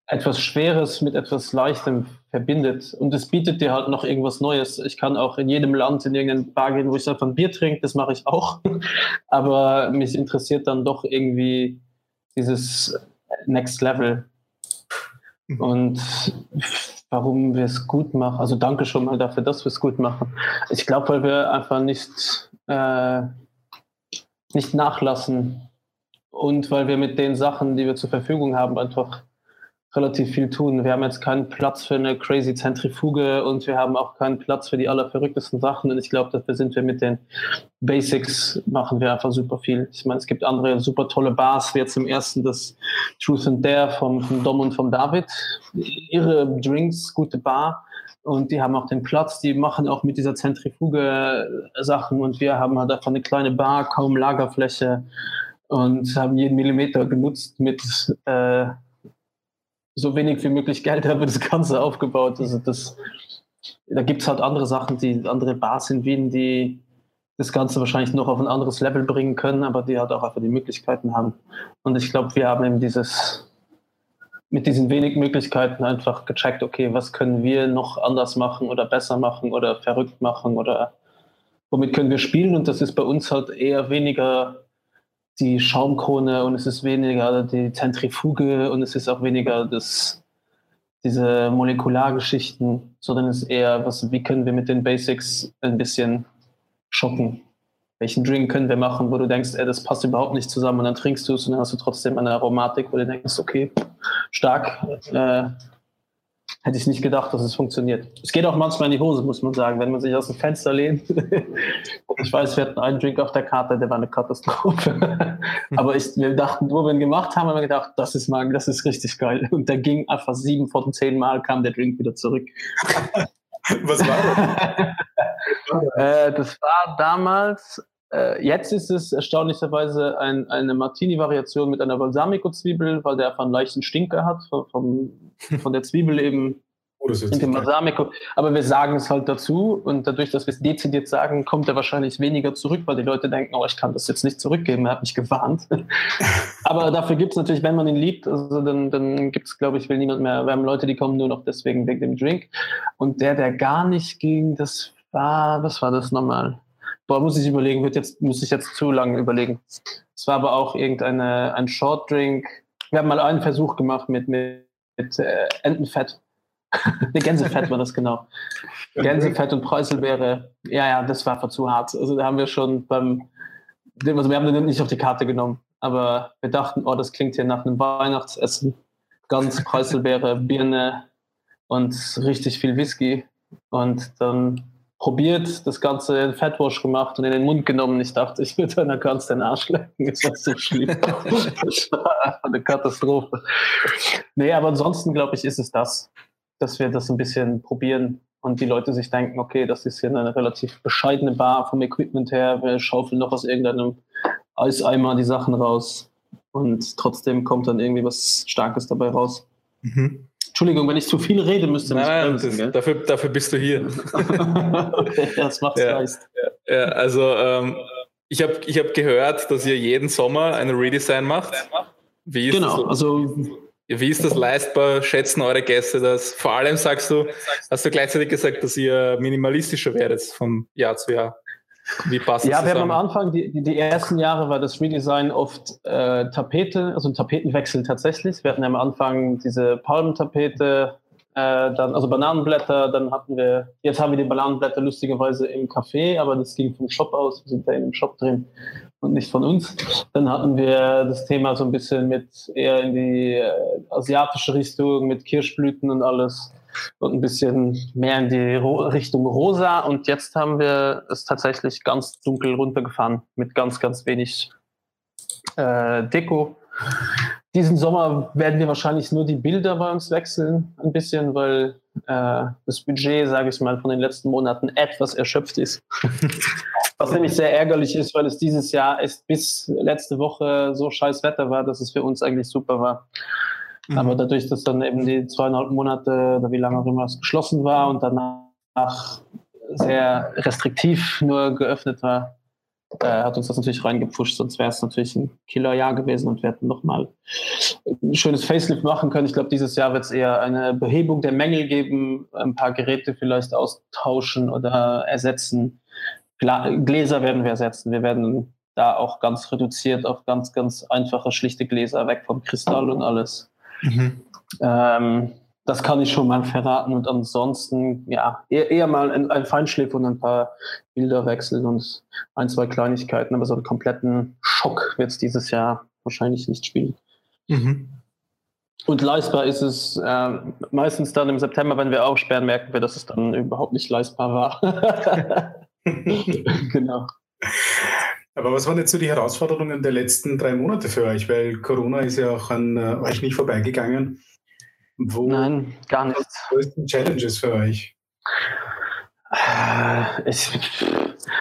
etwas Schweres mit etwas Leichtem verbindet. Und es bietet dir halt noch irgendwas Neues. Ich kann auch in jedem Land in irgendein Bar gehen, wo ich einfach ein Bier trinke, das mache ich auch. Aber mich interessiert dann doch irgendwie dieses Next Level. Mhm. Und warum wir es gut machen. Also danke schon mal dafür, dass wir es gut machen. Ich glaube, weil wir einfach nicht, äh, nicht nachlassen und weil wir mit den Sachen, die wir zur Verfügung haben, einfach relativ viel tun. Wir haben jetzt keinen Platz für eine crazy Zentrifuge und wir haben auch keinen Platz für die allerverrücktesten Sachen. Und ich glaube, dafür sind wir mit den Basics, machen wir einfach super viel. Ich meine, es gibt andere super tolle Bars, wie jetzt im ersten das Truth and Dare vom, vom Dom und vom David. Ihre Drinks, gute Bar. Und die haben auch den Platz, die machen auch mit dieser Zentrifuge Sachen. Und wir haben halt einfach eine kleine Bar, kaum Lagerfläche und haben jeden Millimeter genutzt mit äh, so wenig wie möglich Geld habe das Ganze aufgebaut. Also das, da gibt es halt andere Sachen, die andere Bars in Wien, die das Ganze wahrscheinlich noch auf ein anderes Level bringen können, aber die halt auch einfach die Möglichkeiten haben. Und ich glaube, wir haben eben dieses, mit diesen wenig Möglichkeiten einfach gecheckt, okay, was können wir noch anders machen oder besser machen oder verrückt machen oder womit können wir spielen? Und das ist bei uns halt eher weniger die Schaumkrone und es ist weniger die Zentrifuge und es ist auch weniger das, diese Molekulargeschichten, sondern es ist eher, was, wie können wir mit den Basics ein bisschen schocken? Welchen Drink können wir machen, wo du denkst, ey, das passt überhaupt nicht zusammen und dann trinkst du es und dann hast du trotzdem eine Aromatik, wo du denkst, okay, stark, äh, hätte ich nicht gedacht, dass es funktioniert. Es geht auch manchmal in die Hose, muss man sagen, wenn man sich aus dem Fenster lehnt. ich weiß, wir hatten einen Drink auf der Karte, der war eine Katastrophe. Aber ich, wir dachten, wo wir ihn gemacht haben, haben wir gedacht, das ist mal, das ist richtig geil. Und der ging einfach sieben von zehn Mal kam der Drink wieder zurück. Was war das? äh, das war damals äh, jetzt ist es erstaunlicherweise ein, eine Martini-Variation mit einer Balsamico-Zwiebel, weil der einfach einen leichten Stinker hat, vom, von der Zwiebel eben oh, in dem Balsamico. Aber wir sagen es halt dazu und dadurch, dass wir es dezidiert sagen, kommt er wahrscheinlich weniger zurück, weil die Leute denken, oh, ich kann das jetzt nicht zurückgeben, er hat mich gewarnt. Aber dafür gibt es natürlich, wenn man ihn liebt, also dann, dann gibt es, glaube ich, will niemand mehr. Wir haben Leute, die kommen nur noch deswegen wegen dem Drink. Und der, der gar nicht ging, das war, was war das nochmal? Boah, muss ich überlegen, wird jetzt, muss ich jetzt zu lange überlegen. Es war aber auch irgendeine, ein Short Drink. Wir haben mal einen Versuch gemacht mit, mit, mit äh, Entenfett. ne, Gänsefett war das genau. Gänsefett und Preiselbeere. Ja, ja, das war einfach zu hart. Also da haben wir schon beim, also wir haben den nicht auf die Karte genommen, aber wir dachten, oh, das klingt hier nach einem Weihnachtsessen. Ganz Preiselbeere, Birne und richtig viel Whisky. Und dann probiert, das Ganze in Fettwash gemacht und in den Mund genommen. Ich dachte, ich würde einer ganz den Arsch lecken. Das war so schlimm. das war eine Katastrophe. Nee, aber ansonsten, glaube ich, ist es das, dass wir das ein bisschen probieren und die Leute sich denken, okay, das ist hier eine relativ bescheidene Bar vom Equipment her. Wir schaufeln noch aus irgendeinem Eiseimer die Sachen raus und trotzdem kommt dann irgendwie was Starkes dabei raus. Mhm. Entschuldigung, wenn ich zu viel rede, müsste nicht Nein, bremsen, das, dafür, dafür bist du hier. okay, das macht ja, leicht. Ja, ja, also ähm, ich habe ich hab gehört, dass ihr jeden Sommer ein Redesign macht. Wie ist genau, das, also wie ist das leistbar? Schätzen eure Gäste das? Vor allem sagst du, hast du gleichzeitig gesagt, dass ihr minimalistischer werdet vom Jahr zu Jahr. Wie passt ja, das wir haben am Anfang, die, die ersten Jahre war das Redesign oft äh, Tapete, also ein Tapetenwechsel tatsächlich. Wir hatten am Anfang diese Palmentapete, äh, dann, also Bananenblätter, dann hatten wir, jetzt haben wir die Bananenblätter lustigerweise im Café, aber das ging vom Shop aus, wir sind da in dem Shop drin und nicht von uns. Dann hatten wir das Thema so ein bisschen mit eher in die äh, asiatische Richtung, mit Kirschblüten und alles und ein bisschen mehr in die Richtung rosa. Und jetzt haben wir es tatsächlich ganz dunkel runtergefahren mit ganz, ganz wenig äh, Deko. Diesen Sommer werden wir wahrscheinlich nur die Bilder bei uns wechseln, ein bisschen, weil äh, das Budget, sage ich mal, von den letzten Monaten etwas erschöpft ist. Was nämlich sehr ärgerlich ist, weil es dieses Jahr erst bis letzte Woche so scheiß Wetter war, dass es für uns eigentlich super war. Mhm. Aber dadurch, dass dann eben die zweieinhalb Monate oder wie lange auch immer es geschlossen war und danach sehr restriktiv nur geöffnet war, äh, hat uns das natürlich reingepusht, sonst wäre es natürlich ein Killerjahr gewesen und wir hätten nochmal ein schönes Facelift machen können. Ich glaube, dieses Jahr wird es eher eine Behebung der Mängel geben, ein paar Geräte vielleicht austauschen oder ersetzen. Gläser werden wir ersetzen. Wir werden da auch ganz reduziert auf ganz, ganz einfache, schlichte Gläser, weg vom Kristall und alles. Mhm. Ähm, das kann ich schon mal verraten. Und ansonsten, ja, eher, eher mal ein, ein Feinschliff und ein paar Bilder wechseln und ein, zwei Kleinigkeiten. Aber so einen kompletten Schock wird es dieses Jahr wahrscheinlich nicht spielen. Mhm. Und leistbar ist es äh, meistens dann im September, wenn wir aufsperren, merken wir, dass es dann überhaupt nicht leistbar war. genau. Aber was waren jetzt so die Herausforderungen der letzten drei Monate für euch? Weil Corona ist ja auch an äh, euch nicht vorbeigegangen. Wo Nein, gar nicht. Was die größten Challenges für euch? Äh, ich,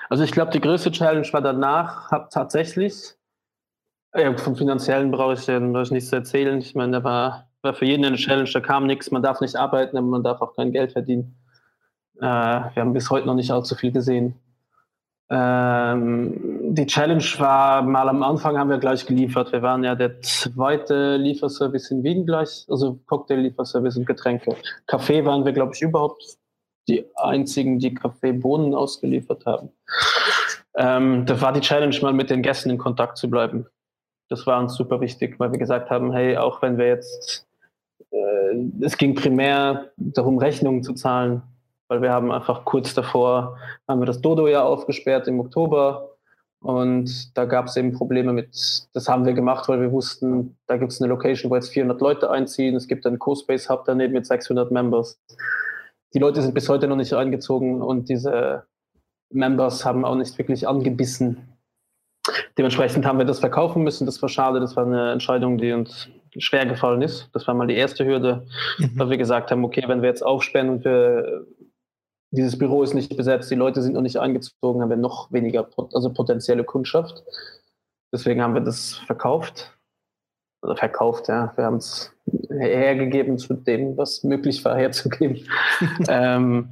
also ich glaube, die größte Challenge war danach hab tatsächlich, ja, vom finanziellen brauche ich, brauche ich nichts zu erzählen. Ich meine, da war, war für jeden eine Challenge, da kam nichts, man darf nicht arbeiten, aber man darf auch kein Geld verdienen. Äh, wir haben bis heute noch nicht allzu viel gesehen. Ähm, die Challenge war mal am Anfang haben wir gleich geliefert. Wir waren ja der zweite Lieferservice in Wien gleich, also Cocktail-Lieferservice und Getränke. Kaffee waren wir, glaube ich, überhaupt die einzigen, die Kaffeebohnen ausgeliefert haben. Ähm, das war die Challenge, mal mit den Gästen in Kontakt zu bleiben. Das war uns super wichtig, weil wir gesagt haben, hey, auch wenn wir jetzt, äh, es ging primär darum, Rechnungen zu zahlen, weil wir haben einfach kurz davor, haben wir das Dodo ja aufgesperrt im Oktober und da gab es eben Probleme mit, das haben wir gemacht, weil wir wussten, da gibt es eine Location, wo jetzt 400 Leute einziehen, es gibt einen Co-Space Hub daneben mit 600 Members. Die Leute sind bis heute noch nicht eingezogen und diese Members haben auch nicht wirklich angebissen. Dementsprechend haben wir das verkaufen müssen. Das war schade. Das war eine Entscheidung, die uns schwer gefallen ist. Das war mal die erste Hürde, mhm. weil wir gesagt haben, okay, wenn wir jetzt aufsperren und wir dieses Büro ist nicht besetzt, die Leute sind noch nicht eingezogen, haben wir noch weniger, also potenzielle Kundschaft. Deswegen haben wir das verkauft. Oder verkauft, ja. Wir haben es hergegeben zu dem, was möglich war, herzugeben. ähm,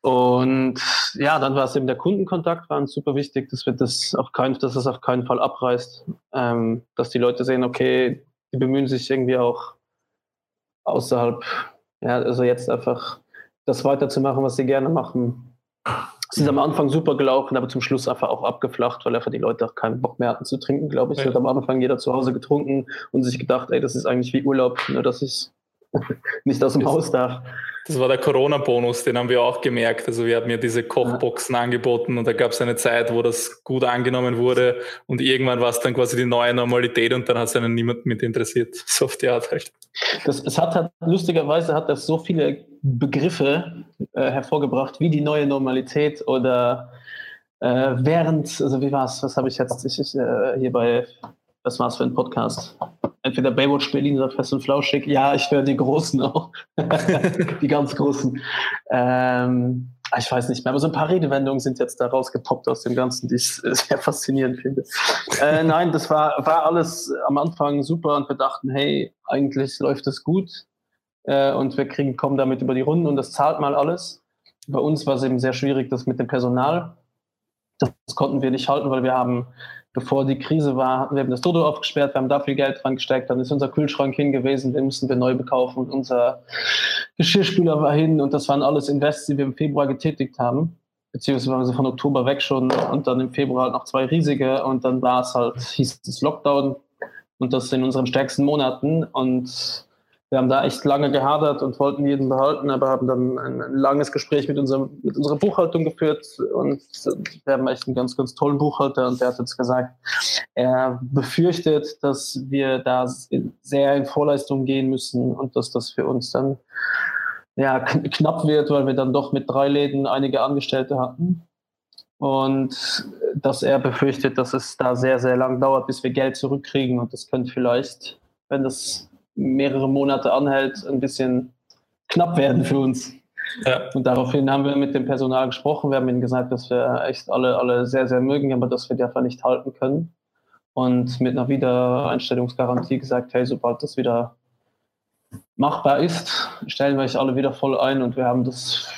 und ja, dann war es eben der Kundenkontakt, war uns super wichtig, dass wir das auf keinen, dass es auf keinen Fall abreißt, ähm, dass die Leute sehen, okay, die bemühen sich irgendwie auch außerhalb, ja, also jetzt einfach das weiterzumachen, was sie gerne machen. Es ist am Anfang super gelaufen, aber zum Schluss einfach auch abgeflacht, weil einfach die Leute auch keinen Bock mehr hatten zu trinken, glaube ich. Ja. Hat am Anfang jeder zu Hause getrunken und sich gedacht, ey, das ist eigentlich wie Urlaub, nur dass ich nicht aus dem Haus darf. Das war der Corona-Bonus, den haben wir auch gemerkt. Also wir haben ja diese Kochboxen ja. angeboten und da gab es eine Zeit, wo das gut angenommen wurde und irgendwann war es dann quasi die neue Normalität und dann hat es einen niemand mit interessiert. So auf die Art halt. Das, es hat halt, lustigerweise hat das so viele Begriffe äh, hervorgebracht, wie die neue Normalität oder äh, während, also wie war es, was habe ich jetzt ich, ich, äh, hier bei, was war es für ein Podcast? Entweder Baywatch Berlin oder Fest und Flauschig. Ja, ich höre die Großen auch. die ganz Großen. Ähm, ich weiß nicht mehr, aber so ein paar Redewendungen sind jetzt da rausgepoppt aus dem Ganzen, die ich sehr faszinierend finde. Äh, nein, das war, war alles am Anfang super und wir dachten, hey, eigentlich läuft das gut äh, und wir kriegen, kommen damit über die Runden und das zahlt mal alles. Bei uns war es eben sehr schwierig, das mit dem Personal das konnten wir nicht halten, weil wir haben, bevor die Krise war, hatten wir das Dodo aufgesperrt, wir haben da viel Geld dran gesteckt, dann ist unser Kühlschrank hin gewesen, den mussten wir neu bekaufen, unser Geschirrspüler war hin und das waren alles Invests, die wir im Februar getätigt haben beziehungsweise von Oktober weg schon und dann im Februar halt noch zwei riesige und dann war es halt, hieß es Lockdown und das in unseren stärksten Monaten und wir haben da echt lange gehadert und wollten jeden behalten, aber haben dann ein, ein langes Gespräch mit, unserem, mit unserer Buchhaltung geführt und wir haben echt einen ganz, ganz tollen Buchhalter und der hat uns gesagt, er befürchtet, dass wir da sehr in Vorleistung gehen müssen und dass das für uns dann ja, knapp wird, weil wir dann doch mit drei Läden einige Angestellte hatten. Und dass er befürchtet, dass es da sehr, sehr lang dauert, bis wir Geld zurückkriegen. Und das könnte vielleicht, wenn das mehrere Monate anhält, ein bisschen knapp werden für uns. Ja. Und daraufhin haben wir mit dem Personal gesprochen. Wir haben ihnen gesagt, dass wir echt alle, alle sehr, sehr mögen, aber dass wir die einfach nicht halten können. Und mit einer Wiedereinstellungsgarantie gesagt, hey, sobald das wieder machbar ist, stellen wir euch alle wieder voll ein. Und wir haben das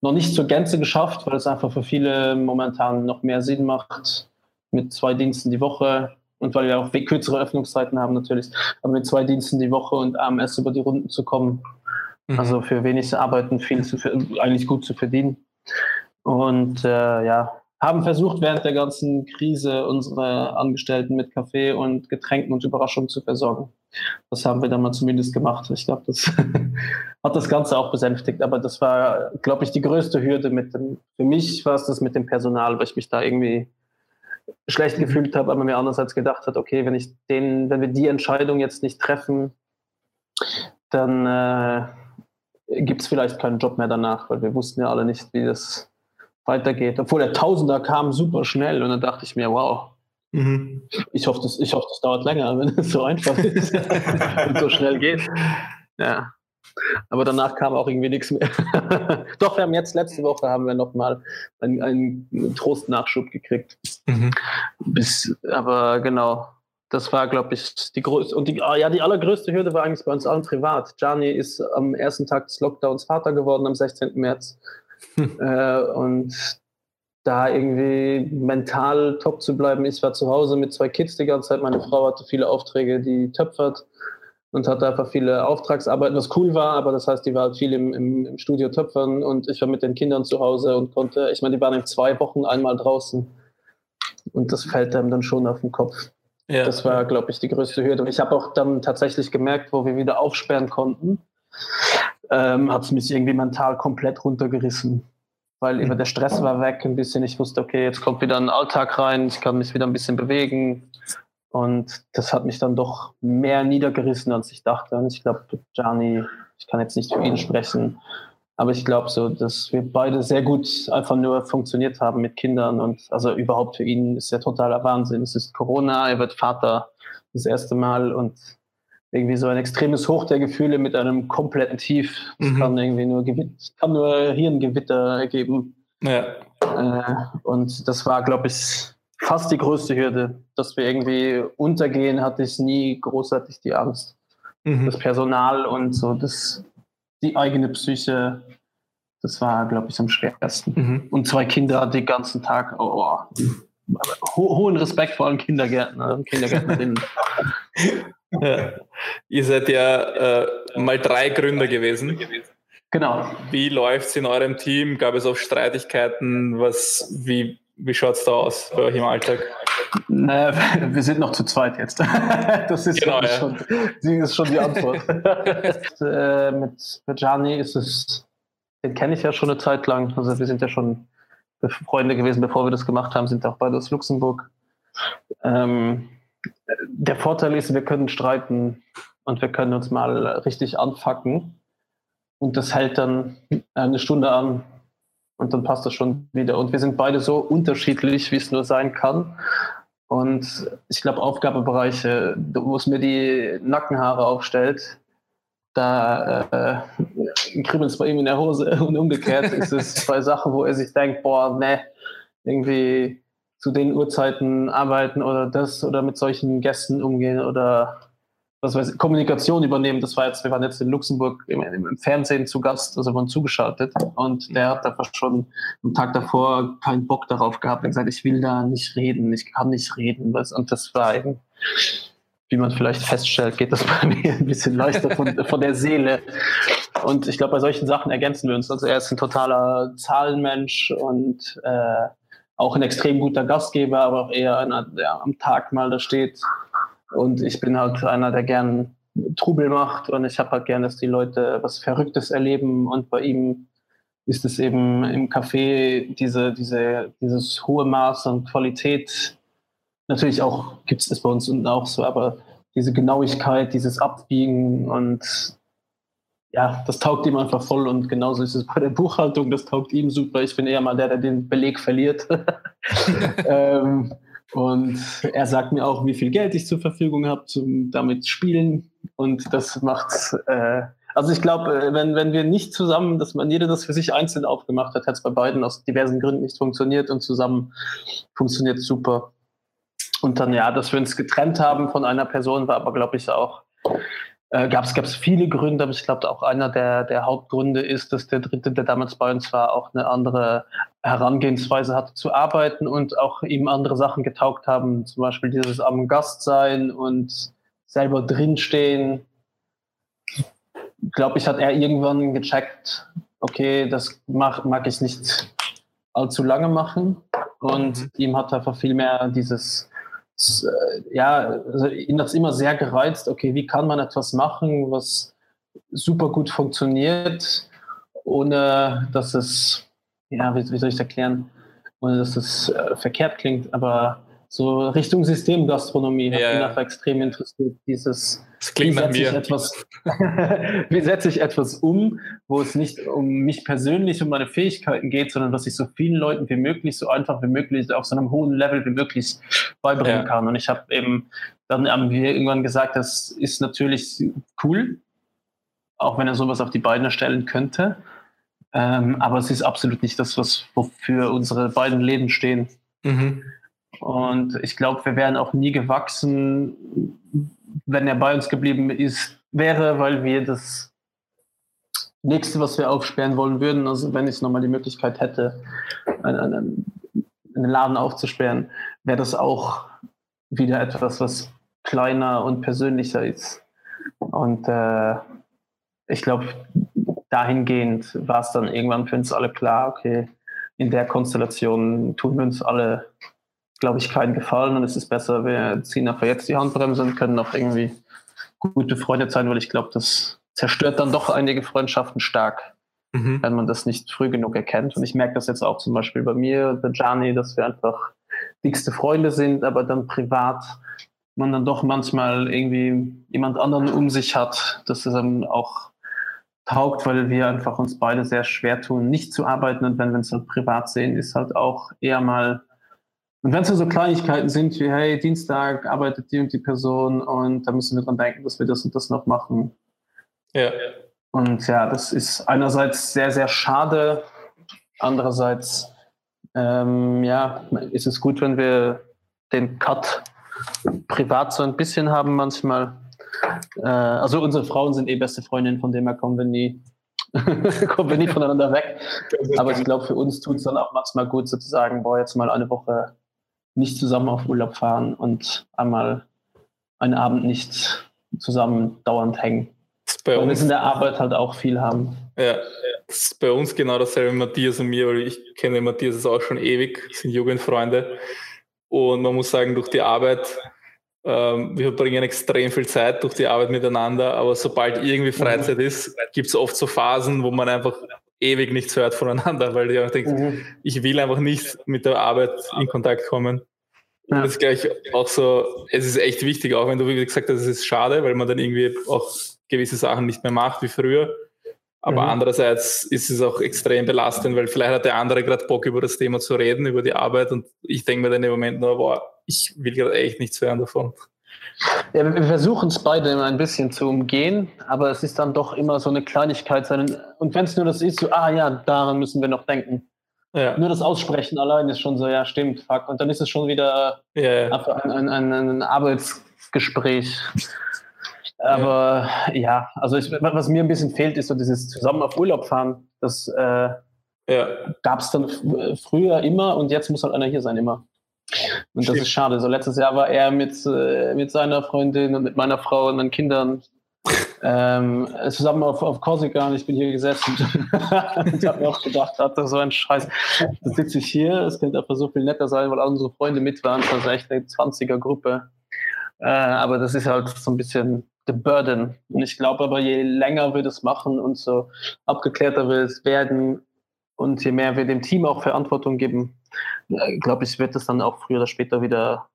noch nicht zur Gänze geschafft, weil es einfach für viele momentan noch mehr Sinn macht, mit zwei Diensten die Woche und weil wir auch kürzere Öffnungszeiten haben natürlich, aber mit zwei Diensten die Woche und AMS über die Runden zu kommen. Mhm. Also für wenig Arbeiten viel zu, eigentlich gut zu verdienen. Und äh, ja, haben versucht, während der ganzen Krise unsere Angestellten mit Kaffee und Getränken und Überraschungen zu versorgen. Das haben wir dann mal zumindest gemacht. Ich glaube, das hat das Ganze auch besänftigt. Aber das war, glaube ich, die größte Hürde mit dem, für mich war es das mit dem Personal, weil ich mich da irgendwie schlecht gefühlt habe, aber mir andererseits gedacht hat, okay, wenn ich den, wenn wir die Entscheidung jetzt nicht treffen, dann äh, gibt es vielleicht keinen Job mehr danach, weil wir wussten ja alle nicht, wie das weitergeht. Obwohl der Tausender kam super schnell und dann dachte ich mir, wow, mhm. ich, hoffe, das, ich hoffe, das dauert länger, wenn es so einfach ist und so schnell geht. Ja. Aber danach kam auch irgendwie nichts mehr. Doch, wir haben jetzt letzte Woche haben wir nochmal einen, einen Trostnachschub gekriegt. Mhm. Bis, aber genau, das war, glaube ich, die größte. Und die, ah, ja, die allergrößte Hürde war eigentlich bei uns allen privat. Gianni ist am ersten Tag des Lockdowns Vater geworden, am 16. März. Hm. Äh, und da irgendwie mental top zu bleiben. Ich war zu Hause mit zwei Kids die ganze Zeit. Meine Frau hatte viele Aufträge, die töpfert und hatte einfach viele Auftragsarbeiten, was cool war, aber das heißt, die war halt viel im, im, im, Studio töpfern und ich war mit den Kindern zu Hause und konnte, ich meine, die waren in zwei Wochen einmal draußen und das fällt einem dann schon auf den Kopf. Ja. Das war, glaube ich, die größte Hürde. Und ich habe auch dann tatsächlich gemerkt, wo wir wieder aufsperren konnten, ähm, hat es mich irgendwie mental komplett runtergerissen. Weil mhm. der Stress war weg ein bisschen. Ich wusste, okay, jetzt kommt wieder ein Alltag rein, ich kann mich wieder ein bisschen bewegen. Und das hat mich dann doch mehr niedergerissen, als ich dachte. Und ich glaube, Gianni, ich kann jetzt nicht für ihn sprechen, aber ich glaube so, dass wir beide sehr gut einfach nur funktioniert haben mit Kindern. Und also überhaupt für ihn ist ja totaler Wahnsinn. Es ist Corona, er wird Vater das erste Mal und irgendwie so ein extremes Hoch der Gefühle mit einem kompletten Tief. Das mhm. kann irgendwie nur, kann nur Hirngewitter ergeben. Ja. Äh, und das war, glaube ich, fast die größte Hürde, dass wir irgendwie untergehen, hatte ich nie großartig die Angst. Mhm. Das Personal und so, das, die eigene Psyche, das war, glaube ich, am schwersten. Mhm. Und zwei Kinder den ganzen Tag, oh, oh. Ho hohen Respekt vor allen Kindergärtnern und Kindergärtnerinnen. ja. Ihr seid ja äh, mal drei Gründer gewesen. Genau. Wie läuft es in eurem Team? Gab es auch Streitigkeiten? Was, wie, wie schaut es da aus bei euch im Alltag? Naja, wir sind noch zu zweit jetzt. Das ist, genau, ja. schon, die ist schon die Antwort. äh, mit Gianni ist es, den kenne ich ja schon eine Zeit lang. Also wir sind ja schon Freunde gewesen, bevor wir das gemacht haben, sind auch beide aus Luxemburg. Ähm, der Vorteil ist, wir können streiten und wir können uns mal richtig anfacken. Und das hält dann eine Stunde an und dann passt das schon wieder. Und wir sind beide so unterschiedlich, wie es nur sein kann. Und ich glaube, Aufgabebereiche, wo es mir die Nackenhaare aufstellt, da äh, kribbelt es bei ihm in der Hose und umgekehrt ist es bei Sachen, wo er sich denkt, boah, ne, irgendwie zu den Uhrzeiten arbeiten oder das oder mit solchen Gästen umgehen oder was weiß ich, Kommunikation übernehmen. Das war jetzt, wir waren jetzt in Luxemburg im, im Fernsehen zu Gast, also waren zugeschaltet und der hat einfach schon am Tag davor keinen Bock darauf gehabt und gesagt, ich will da nicht reden, ich kann nicht reden. Und das war eben, wie man vielleicht feststellt, geht das bei mir ein bisschen leichter von, von der Seele. Und ich glaube, bei solchen Sachen ergänzen wir uns. Also er ist ein totaler Zahlenmensch und äh, auch ein extrem guter Gastgeber, aber auch eher einer, der am Tag mal da steht und ich bin halt einer, der gern Trubel macht und ich habe halt gern, dass die Leute was Verrücktes erleben und bei ihm ist es eben im Café diese, diese, dieses hohe Maß an Qualität. Natürlich auch gibt es das bei uns unten auch so, aber diese Genauigkeit, dieses Abbiegen und ja, das taugt ihm einfach voll und genauso ist es bei der Buchhaltung, das taugt ihm super. Ich bin eher mal der, der den Beleg verliert. ähm, und er sagt mir auch, wie viel Geld ich zur Verfügung habe, zum damit spielen. Und das macht, äh, also ich glaube, äh, wenn, wenn wir nicht zusammen, dass man jeder das für sich einzeln aufgemacht hat, hat es bei beiden aus diversen Gründen nicht funktioniert und zusammen funktioniert super. Und dann, ja, dass wir uns getrennt haben von einer Person, war aber, glaube ich, auch äh, gab es viele Gründe, aber ich glaube auch einer der, der Hauptgründe ist, dass der Dritte, der damals bei uns war, auch eine andere Herangehensweise hatte zu arbeiten und auch ihm andere Sachen getaugt haben, zum Beispiel dieses am Gast sein und selber drinstehen. Glaube ich, hat er irgendwann gecheckt, okay, das mag, mag ich nicht allzu lange machen. Und mhm. ihm hat einfach viel mehr dieses ja, also ihn hat es immer sehr gereizt, okay, wie kann man etwas machen, was super gut funktioniert, ohne dass es, ja, wie, wie soll ich es erklären, ohne dass es äh, verkehrt klingt, aber so Richtung Systemgastronomie hat ja, mich einfach extrem interessiert. Dieses, das klingt nach mir. Etwas, wie setze ich etwas um, wo es nicht um mich persönlich, um meine Fähigkeiten geht, sondern was ich so vielen Leuten wie möglich, so einfach wie möglich, auf so einem hohen Level wie möglich beibringen ja. kann. Und ich habe eben, dann haben wir irgendwann gesagt, das ist natürlich cool, auch wenn er sowas auf die Beine stellen könnte. Ähm, aber es ist absolut nicht das, was wofür unsere beiden Leben stehen. Mhm. Und ich glaube, wir wären auch nie gewachsen, wenn er bei uns geblieben ist, wäre, weil wir das nächste, was wir aufsperren wollen würden, also wenn ich nochmal die Möglichkeit hätte, einen, einen, Laden aufzusperren, wäre das auch wieder etwas, was kleiner und persönlicher ist. Und äh, ich glaube, dahingehend war es dann irgendwann für uns alle klar, okay, in der Konstellation tun wir uns alle glaube ich, keinen Gefallen und es ist besser, wir ziehen einfach jetzt die Handbremse und können noch irgendwie gute Freunde sein, weil ich glaube, das zerstört dann doch einige Freundschaften stark, mhm. wenn man das nicht früh genug erkennt. Und ich merke das jetzt auch zum Beispiel bei mir, bei Gianni, dass wir einfach dickste Freunde sind, aber dann privat man dann doch manchmal irgendwie jemand anderen um sich hat, dass es dann auch taugt, weil wir einfach uns beide sehr schwer tun, nicht zu arbeiten. Und wenn wir uns dann privat sehen, ist halt auch eher mal und wenn es so Kleinigkeiten sind wie, hey, Dienstag arbeitet die und die Person und da müssen wir dran denken, dass wir das und das noch machen. Ja. Und ja, das ist einerseits sehr, sehr schade. Andererseits, ähm, ja, ist es gut, wenn wir den Cut privat so ein bisschen haben manchmal. Äh, also unsere Frauen sind eh beste Freundinnen, von dem her kommen wir nie, kommen wir nie voneinander weg. Aber ich glaube, für uns tut es dann auch manchmal gut, sozusagen, boah, jetzt mal eine Woche nicht zusammen auf Urlaub fahren und einmal einen Abend nicht zusammen dauernd hängen. Weil wir in der Arbeit halt auch viel haben. Ja, das ist bei uns genau dasselbe, Matthias und mir, weil ich kenne Matthias auch schon ewig, sind Jugendfreunde. Und man muss sagen, durch die Arbeit, ähm, wir verbringen extrem viel Zeit durch die Arbeit miteinander, aber sobald irgendwie Freizeit ist, gibt es oft so Phasen, wo man einfach ewig nichts hört voneinander, weil ich auch denke, mhm. ich will einfach nicht mit der Arbeit in Kontakt kommen. Ja. Das ist gleich auch so, es ist echt wichtig, auch wenn du wie gesagt hast, es ist schade, weil man dann irgendwie auch gewisse Sachen nicht mehr macht wie früher. Aber mhm. andererseits ist es auch extrem belastend, weil vielleicht hat der andere gerade Bock, über das Thema zu reden, über die Arbeit. Und ich denke mir dann im Moment nur, boah, ich will gerade echt nichts hören davon. Ja, wir versuchen es beide immer ein bisschen zu umgehen, aber es ist dann doch immer so eine Kleinigkeit. Und wenn es nur das ist, so, ah ja, daran müssen wir noch denken. Ja. Nur das Aussprechen allein ist schon so, ja, stimmt, fuck. Und dann ist es schon wieder ja. Ein, ein, ein, Arbeitsgespräch. Aber ja, also ich, was mir ein bisschen fehlt, ist so dieses zusammen auf Urlaub fahren. Das äh, gab es dann früher immer und jetzt muss halt einer hier sein, immer. Und Stimmt. das ist schade. So letztes Jahr war er mit, äh, mit seiner Freundin und mit meiner Frau und meinen Kindern ähm, zusammen auf, auf Korsika und ich bin hier gesessen und habe mir auch gedacht, hatte so ein Scheiß. Da sitze ich hier, es könnte einfach so viel netter sein, weil all unsere Freunde mit waren. Das war echt eine 20er-Gruppe. Äh, aber das ist halt so ein bisschen the burden. Und ich glaube aber, je länger wir das machen und so abgeklärter wir es werden und je mehr wir dem Team auch Verantwortung geben, äh, glaube ich, wird es dann auch früher oder später wieder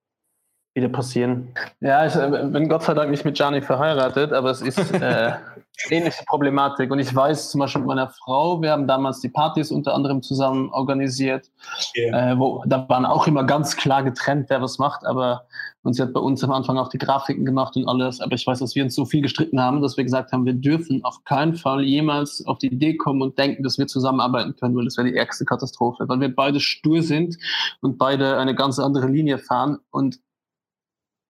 wieder passieren. Ja, ich äh, bin Gott sei Dank nicht mit Gianni verheiratet, aber es ist äh, ähnliche Problematik. Und ich weiß zum Beispiel mit meiner Frau, wir haben damals die Partys unter anderem zusammen organisiert, yeah. äh, wo da waren auch immer ganz klar getrennt, wer was macht, aber und sie hat bei uns am Anfang auch die Grafiken gemacht und alles. Aber ich weiß, dass wir uns so viel gestritten haben, dass wir gesagt haben, wir dürfen auf keinen Fall jemals auf die Idee kommen und denken, dass wir zusammenarbeiten können, weil das wäre die ärgste Katastrophe. Weil wir beide stur sind und beide eine ganz andere Linie fahren und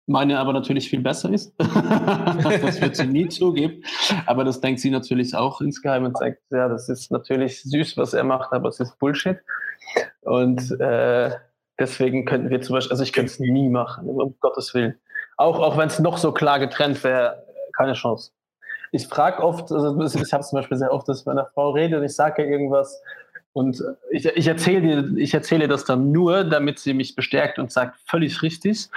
meine aber natürlich viel besser ist. das wird sie nie zugeben. Aber das denkt sie natürlich auch insgeheim und sagt, ja, das ist natürlich süß, was er macht, aber es ist Bullshit. Und äh, deswegen könnten wir zum Beispiel, also ich könnte es nie machen, um Gottes Willen. Auch, auch wenn es noch so klar getrennt wäre, keine Chance. Ich frage oft, also ich habe zum Beispiel sehr oft, dass ich mit meiner Frau rede und ich sage irgendwas und ich, ich erzähle ich erzähle das dann nur, damit sie mich bestärkt und sagt, völlig richtig.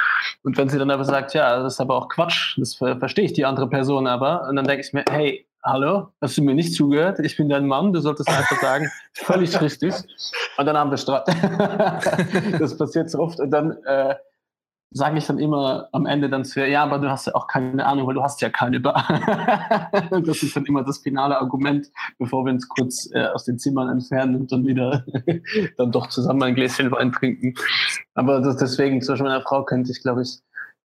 Und wenn sie dann aber sagt, ja, das ist aber auch Quatsch, das verstehe ich die andere Person aber, und dann denke ich mir, hey, hallo, hast du mir nicht zugehört? Ich bin dein Mann, du solltest einfach sagen, völlig richtig. Und dann haben wir Streit. das passiert so oft. Und dann äh, sage ich dann immer am Ende dann zu, ja, aber du hast ja auch keine Ahnung, weil du hast ja keine Bar. das ist dann immer das finale Argument, bevor wir uns kurz äh, aus den Zimmern entfernen und dann wieder dann doch zusammen ein Gläschen Wein trinken. Aber das, deswegen, zum Beispiel meiner Frau könnte ich, glaube ich,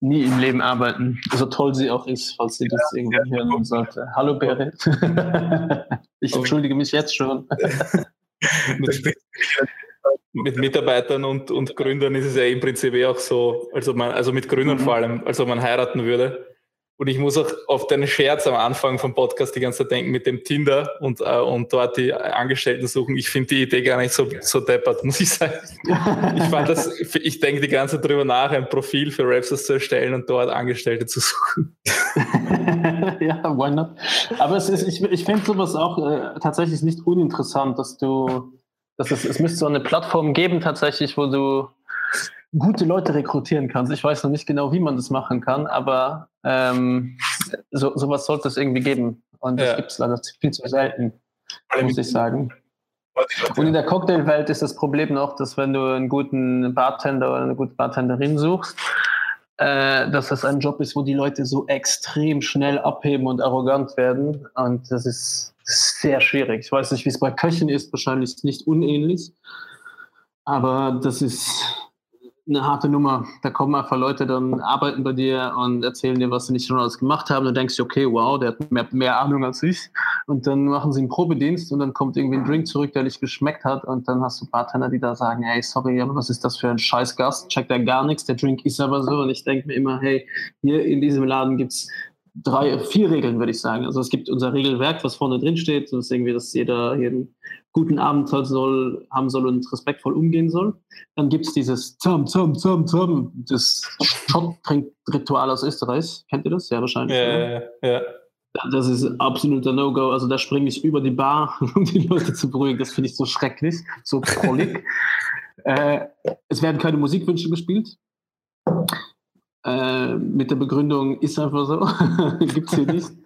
nie im Leben arbeiten, so toll sie auch ist, falls sie das irgendwann hören sollte. Hallo Berit. ich entschuldige mich jetzt schon. Mit Mitarbeitern und, und Gründern ist es ja im Prinzip eh auch so, also, man, also mit Gründern mhm. vor allem, also man heiraten würde. Und ich muss auch auf deinen Scherz am Anfang vom Podcast die ganze Zeit denken mit dem Tinder und, äh, und dort die Angestellten suchen. Ich finde die Idee gar nicht so, so deppert, muss ich sagen. ich fand das, ich denke die ganze Zeit drüber nach, ein Profil für Rapstars zu erstellen und dort Angestellte zu suchen. ja, why not? Aber es ist, ich, ich finde sowas auch äh, tatsächlich nicht uninteressant, dass du, dass es, es müsste so eine Plattform geben tatsächlich, wo du gute Leute rekrutieren kannst. Ich weiß noch nicht genau, wie man das machen kann, aber ähm, so, sowas sollte es irgendwie geben. Und das ja. gibt es leider viel zu selten, muss ich sagen. Und in der Cocktailwelt ist das Problem noch, dass wenn du einen guten Bartender oder eine gute Bartenderin suchst, äh, dass das ein Job ist, wo die Leute so extrem schnell abheben und arrogant werden. Und das ist sehr schwierig. Ich weiß nicht, wie es bei Köchen ist, wahrscheinlich nicht unähnlich. Aber das ist eine harte Nummer. Da kommen einfach Leute dann arbeiten bei dir und erzählen dir, was sie nicht schon alles gemacht haben. Dann denkst du, okay, wow, der hat mehr, mehr Ahnung als ich. Und dann machen sie einen Probedienst und dann kommt irgendwie ein Drink zurück, der nicht geschmeckt hat. Und dann hast du Bartender, die da sagen, hey, sorry, aber was ist das für ein scheiß Gast? Checkt er gar nichts, der Drink ist aber so. Und ich denke mir immer, hey, hier in diesem Laden gibt's drei, vier Regeln, würde ich sagen. Also es gibt unser Regelwerk, was vorne drin steht. Das ist irgendwie, dass jeder hier einen guten Abend soll, haben soll und respektvoll umgehen soll. Dann gibt es dieses Zum, Zum, Zum, Zum, das Schott-Ritual aus Österreich. Kennt ihr das? Ja, wahrscheinlich. Ja, ja, ja. Das ist absoluter No-Go. Also da springe ich über die Bar, um die Leute zu beruhigen. Das finde ich so schrecklich, so prollig. Äh, es werden keine Musikwünsche gespielt. Äh, mit der Begründung ist einfach so, gibt es hier nicht.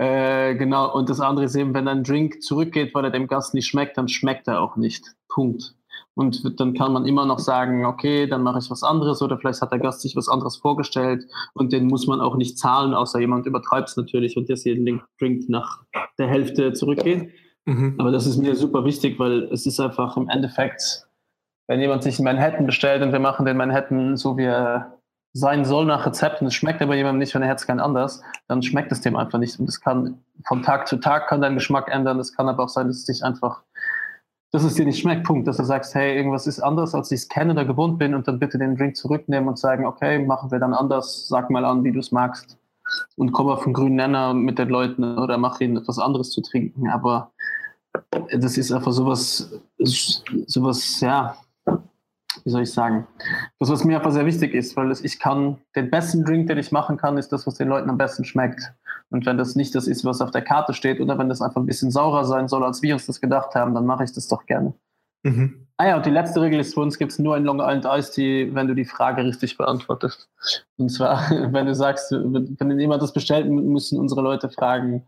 Äh, genau, und das andere ist eben, wenn ein Drink zurückgeht, weil er dem Gast nicht schmeckt, dann schmeckt er auch nicht. Punkt. Und dann kann man immer noch sagen, okay, dann mache ich was anderes oder vielleicht hat der Gast sich was anderes vorgestellt und den muss man auch nicht zahlen, außer jemand übertreibt es natürlich und jetzt jeden Drink nach der Hälfte zurückgeht. Mhm. Aber das ist mir super wichtig, weil es ist einfach im Endeffekt, wenn jemand sich einen Manhattan bestellt und wir machen den Manhattan so wie er sein soll nach Rezept und es schmeckt aber jemandem nicht, wenn er Herz anders, dann schmeckt es dem einfach nicht. Und es kann von Tag zu Tag kann dein Geschmack ändern. Es kann aber auch sein, dass es dich einfach dass es dir nicht schmeckt, Punkt. Dass du sagst, hey, irgendwas ist anders, als ich es kenne oder gewohnt bin und dann bitte den Drink zurücknehmen und sagen, okay, machen wir dann anders, sag mal an, wie du es magst. Und komm auf den grünen Nenner mit den Leuten oder mach ihnen etwas anderes zu trinken. Aber das ist einfach sowas, sowas, ja, wie soll ich sagen, das, was mir einfach sehr wichtig ist, weil ich kann, den besten Drink, den ich machen kann, ist das, was den Leuten am besten schmeckt. Und wenn das nicht das ist, was auf der Karte steht, oder wenn das einfach ein bisschen saurer sein soll, als wir uns das gedacht haben, dann mache ich das doch gerne. Mhm. Ah ja, und die letzte Regel ist, für uns gibt es nur ein Long Island Ice Tea, wenn du die Frage richtig beantwortest. Und zwar, wenn du sagst, wenn jemand das bestellt, müssen unsere Leute fragen,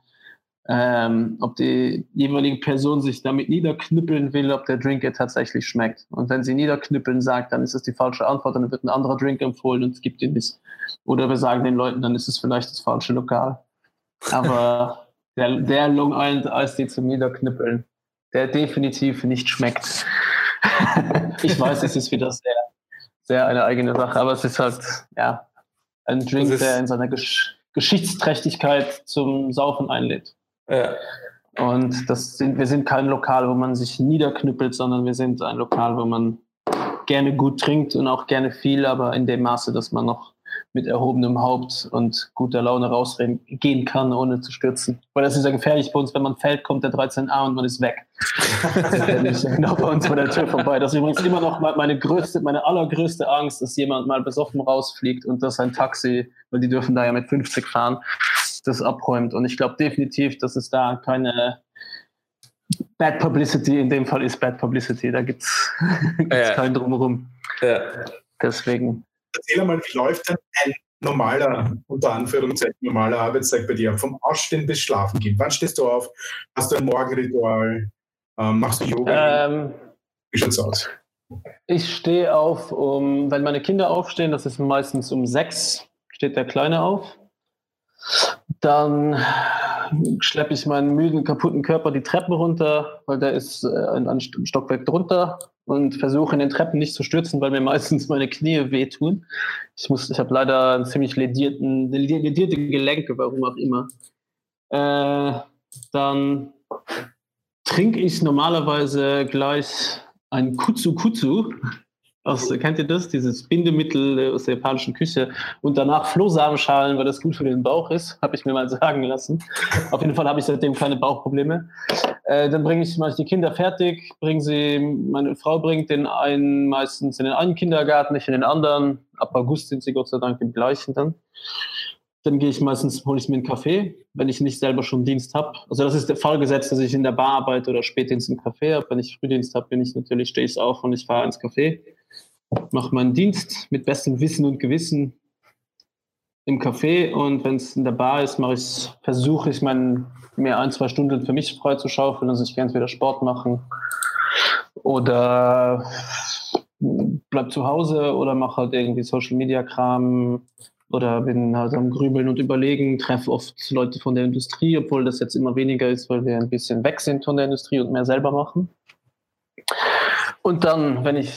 ähm, ob die jeweilige Person sich damit niederknüppeln will, ob der Drink ihr tatsächlich schmeckt. Und wenn sie niederknüppeln sagt, dann ist das die falsche Antwort, dann wird ein anderer Drink empfohlen und es gibt ihn nicht. Oder wir sagen den Leuten, dann ist es vielleicht das falsche Lokal. Aber der, der Long Island Eistee zum Niederknüppeln, der definitiv nicht schmeckt. ich weiß, es ist wieder sehr, sehr eine eigene Sache, aber es ist halt, ja, ein Drink, der in seiner Gesch Geschichtsträchtigkeit zum Saufen einlädt. Und das sind, wir sind kein Lokal, wo man sich niederknüppelt, sondern wir sind ein Lokal, wo man gerne gut trinkt und auch gerne viel, aber in dem Maße, dass man noch mit erhobenem Haupt und guter Laune rausgehen kann, ohne zu stürzen. Weil das ist ja gefährlich bei uns, wenn man fällt, kommt der 13a und man ist weg. das ist ja genau bei uns vor der Tür vorbei. Das ist übrigens immer noch meine größte, meine allergrößte Angst, dass jemand mal besoffen rausfliegt und dass ein Taxi, weil die dürfen da ja mit 50 fahren, das abräumt. Und ich glaube definitiv, dass es da keine Bad Publicity, in dem Fall ist Bad Publicity, da gibt es ja. keinen Drumherum. Ja. Deswegen. Erzähl mal, wie läuft denn ein normaler, unter Anführungszeichen, normaler Arbeitstag bei dir? Vom Aufstehen bis Schlafen gehen. Wann stehst du auf? Hast du ein Morgenritual? Ähm, machst du Yoga? Ähm, wie schaut's aus? Ich stehe auf, um, wenn meine Kinder aufstehen, das ist meistens um sechs, steht der Kleine auf. Dann schleppe ich meinen müden, kaputten Körper die Treppen runter, weil der ist äh, ein, Stockwerk drunter und versuche in den Treppen nicht zu stürzen, weil mir meistens meine Knie wehtun. Ich, ich habe leider einen ziemlich ledierten, ledierte Gelenke, warum auch immer. Äh, dann trinke ich normalerweise gleich ein Kutsu Kutsu. Aus, kennt ihr das? Dieses Bindemittel aus der japanischen Küche. Und danach Flohsamenschalen, weil das gut für den Bauch ist, habe ich mir mal sagen lassen. Auf jeden Fall habe ich seitdem keine Bauchprobleme. Äh, dann bringe ich mal die Kinder fertig, bringe sie, meine Frau bringt den einen meistens in den einen Kindergarten, nicht in den anderen. Ab August sind sie Gott sei Dank im gleichen dann. Dann gehe ich meistens, hole ich mir einen Kaffee, wenn ich nicht selber schon Dienst habe. Also das ist der Fall gesetzt, dass ich in der Bar arbeite oder Spätdienst im Café habe. Wenn ich Frühdienst habe, bin ich natürlich, stehe ich auf und ich fahre ins Café mache meinen Dienst mit bestem Wissen und Gewissen im Café und wenn es in der Bar ist, mache ich, versuche ich mein, mir ein, zwei Stunden für mich frei zu schaufeln, also ich kann entweder Sport machen oder bleib zu Hause oder mache halt irgendwie Social Media Kram oder bin halt am Grübeln und Überlegen, treffe oft Leute von der Industrie, obwohl das jetzt immer weniger ist, weil wir ein bisschen weg sind von der Industrie und mehr selber machen. Und dann, wenn ich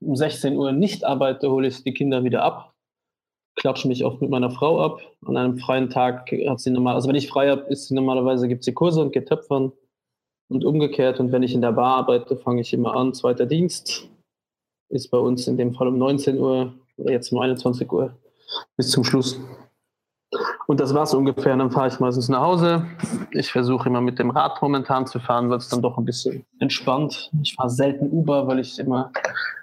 um 16 Uhr nicht arbeite, hole ich die Kinder wieder ab, klatsche mich oft mit meiner Frau ab. An einem freien Tag hat sie normal, also wenn ich frei habe, ist sie normalerweise, gibt sie Kurse und geht töpfern und umgekehrt. Und wenn ich in der Bar arbeite, fange ich immer an. Zweiter Dienst ist bei uns in dem Fall um 19 Uhr jetzt um 21 Uhr bis zum Schluss. Und das war es ungefähr. Dann fahre ich meistens nach Hause. Ich versuche immer mit dem Rad momentan zu fahren, weil es dann doch ein bisschen entspannt. Ich fahre selten Uber, weil ich immer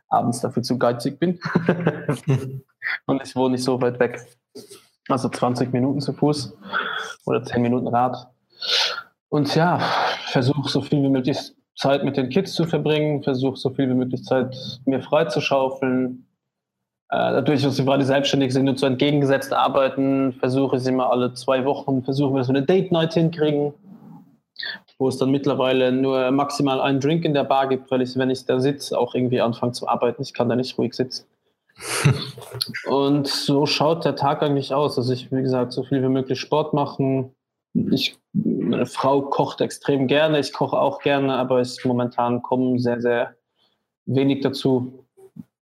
abends dafür zu geizig bin. und ich wohne nicht so weit weg. Also 20 Minuten zu Fuß oder 10 Minuten Rad. Und ja, versuche so viel wie möglich Zeit mit den Kids zu verbringen, versuche so viel wie möglich Zeit mir freizuschaufeln. Äh, dadurch, dass wir beide selbstständig sind und so entgegengesetzt arbeiten, versuche ich immer alle zwei Wochen, versuchen wir so eine Date Night hinkriegen, wo es dann mittlerweile nur maximal einen Drink in der Bar gibt, weil ich, wenn ich da sitze, auch irgendwie anfange zu arbeiten. Ich kann da nicht ruhig sitzen. und so schaut der Tag eigentlich aus. Also ich, wie gesagt, so viel wie möglich Sport machen. Ich, meine Frau kocht extrem gerne, ich koche auch gerne, aber es momentan kommen sehr, sehr wenig dazu.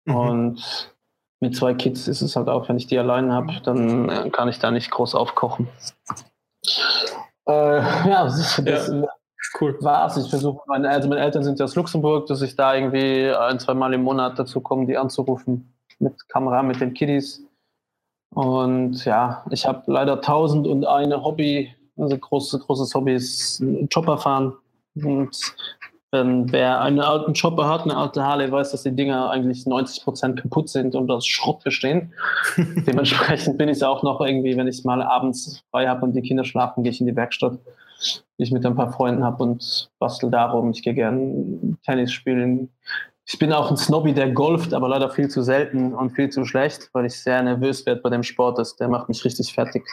Mhm. Und mit zwei Kids ist es halt auch, wenn ich die allein habe, dann äh, kann ich da nicht groß aufkochen. Äh, ja, das, das ja, cool. war's. Ich versuche, meine, also meine Eltern sind ja aus Luxemburg, dass ich da irgendwie ein, zwei Mal im Monat dazu komme, die anzurufen mit Kamera, mit den Kiddies. Und ja, ich habe leider tausend und eine Hobby, also großes, großes Hobby ist Chopper fahren. Und wenn wer einen alten Chopper hat, eine alte Harley, weiß, dass die Dinger eigentlich 90 Prozent kaputt sind und aus Schrott bestehen. Dementsprechend bin ich auch noch irgendwie, wenn ich mal abends frei habe und die Kinder schlafen, gehe ich in die Werkstatt, die ich mit ein paar Freunden habe und bastel darum. Ich gehe gern Tennis spielen, ich bin auch ein Snobby, der golft, aber leider viel zu selten und viel zu schlecht, weil ich sehr nervös werde bei dem Sport. Das, der macht mich richtig fertig.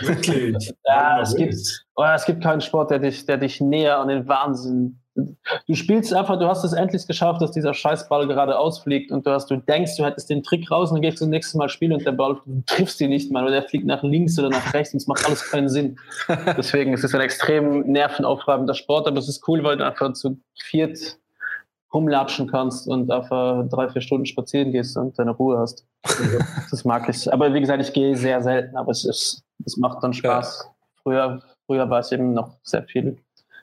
Wirklich? ja, es gibt, oh, es gibt keinen Sport, der dich, der dich näher an den Wahnsinn. Du spielst einfach, du hast es endlich geschafft, dass dieser Scheißball gerade ausfliegt und du, hast, du denkst, du hättest den Trick raus und dann gehst du das nächste Mal spielen und der Ball, du triffst ihn nicht mal oder der fliegt nach links oder nach rechts und es macht alles keinen Sinn. Deswegen ist es ein extrem nervenaufreibender Sport, aber es ist cool, weil du einfach zu viert rumlatschen kannst und einfach drei, vier Stunden spazieren gehst und deine Ruhe hast. das mag ich. Aber wie gesagt, ich gehe sehr selten, aber es, ist, es macht dann Spaß. Ja. Früher, früher war es eben noch sehr viel.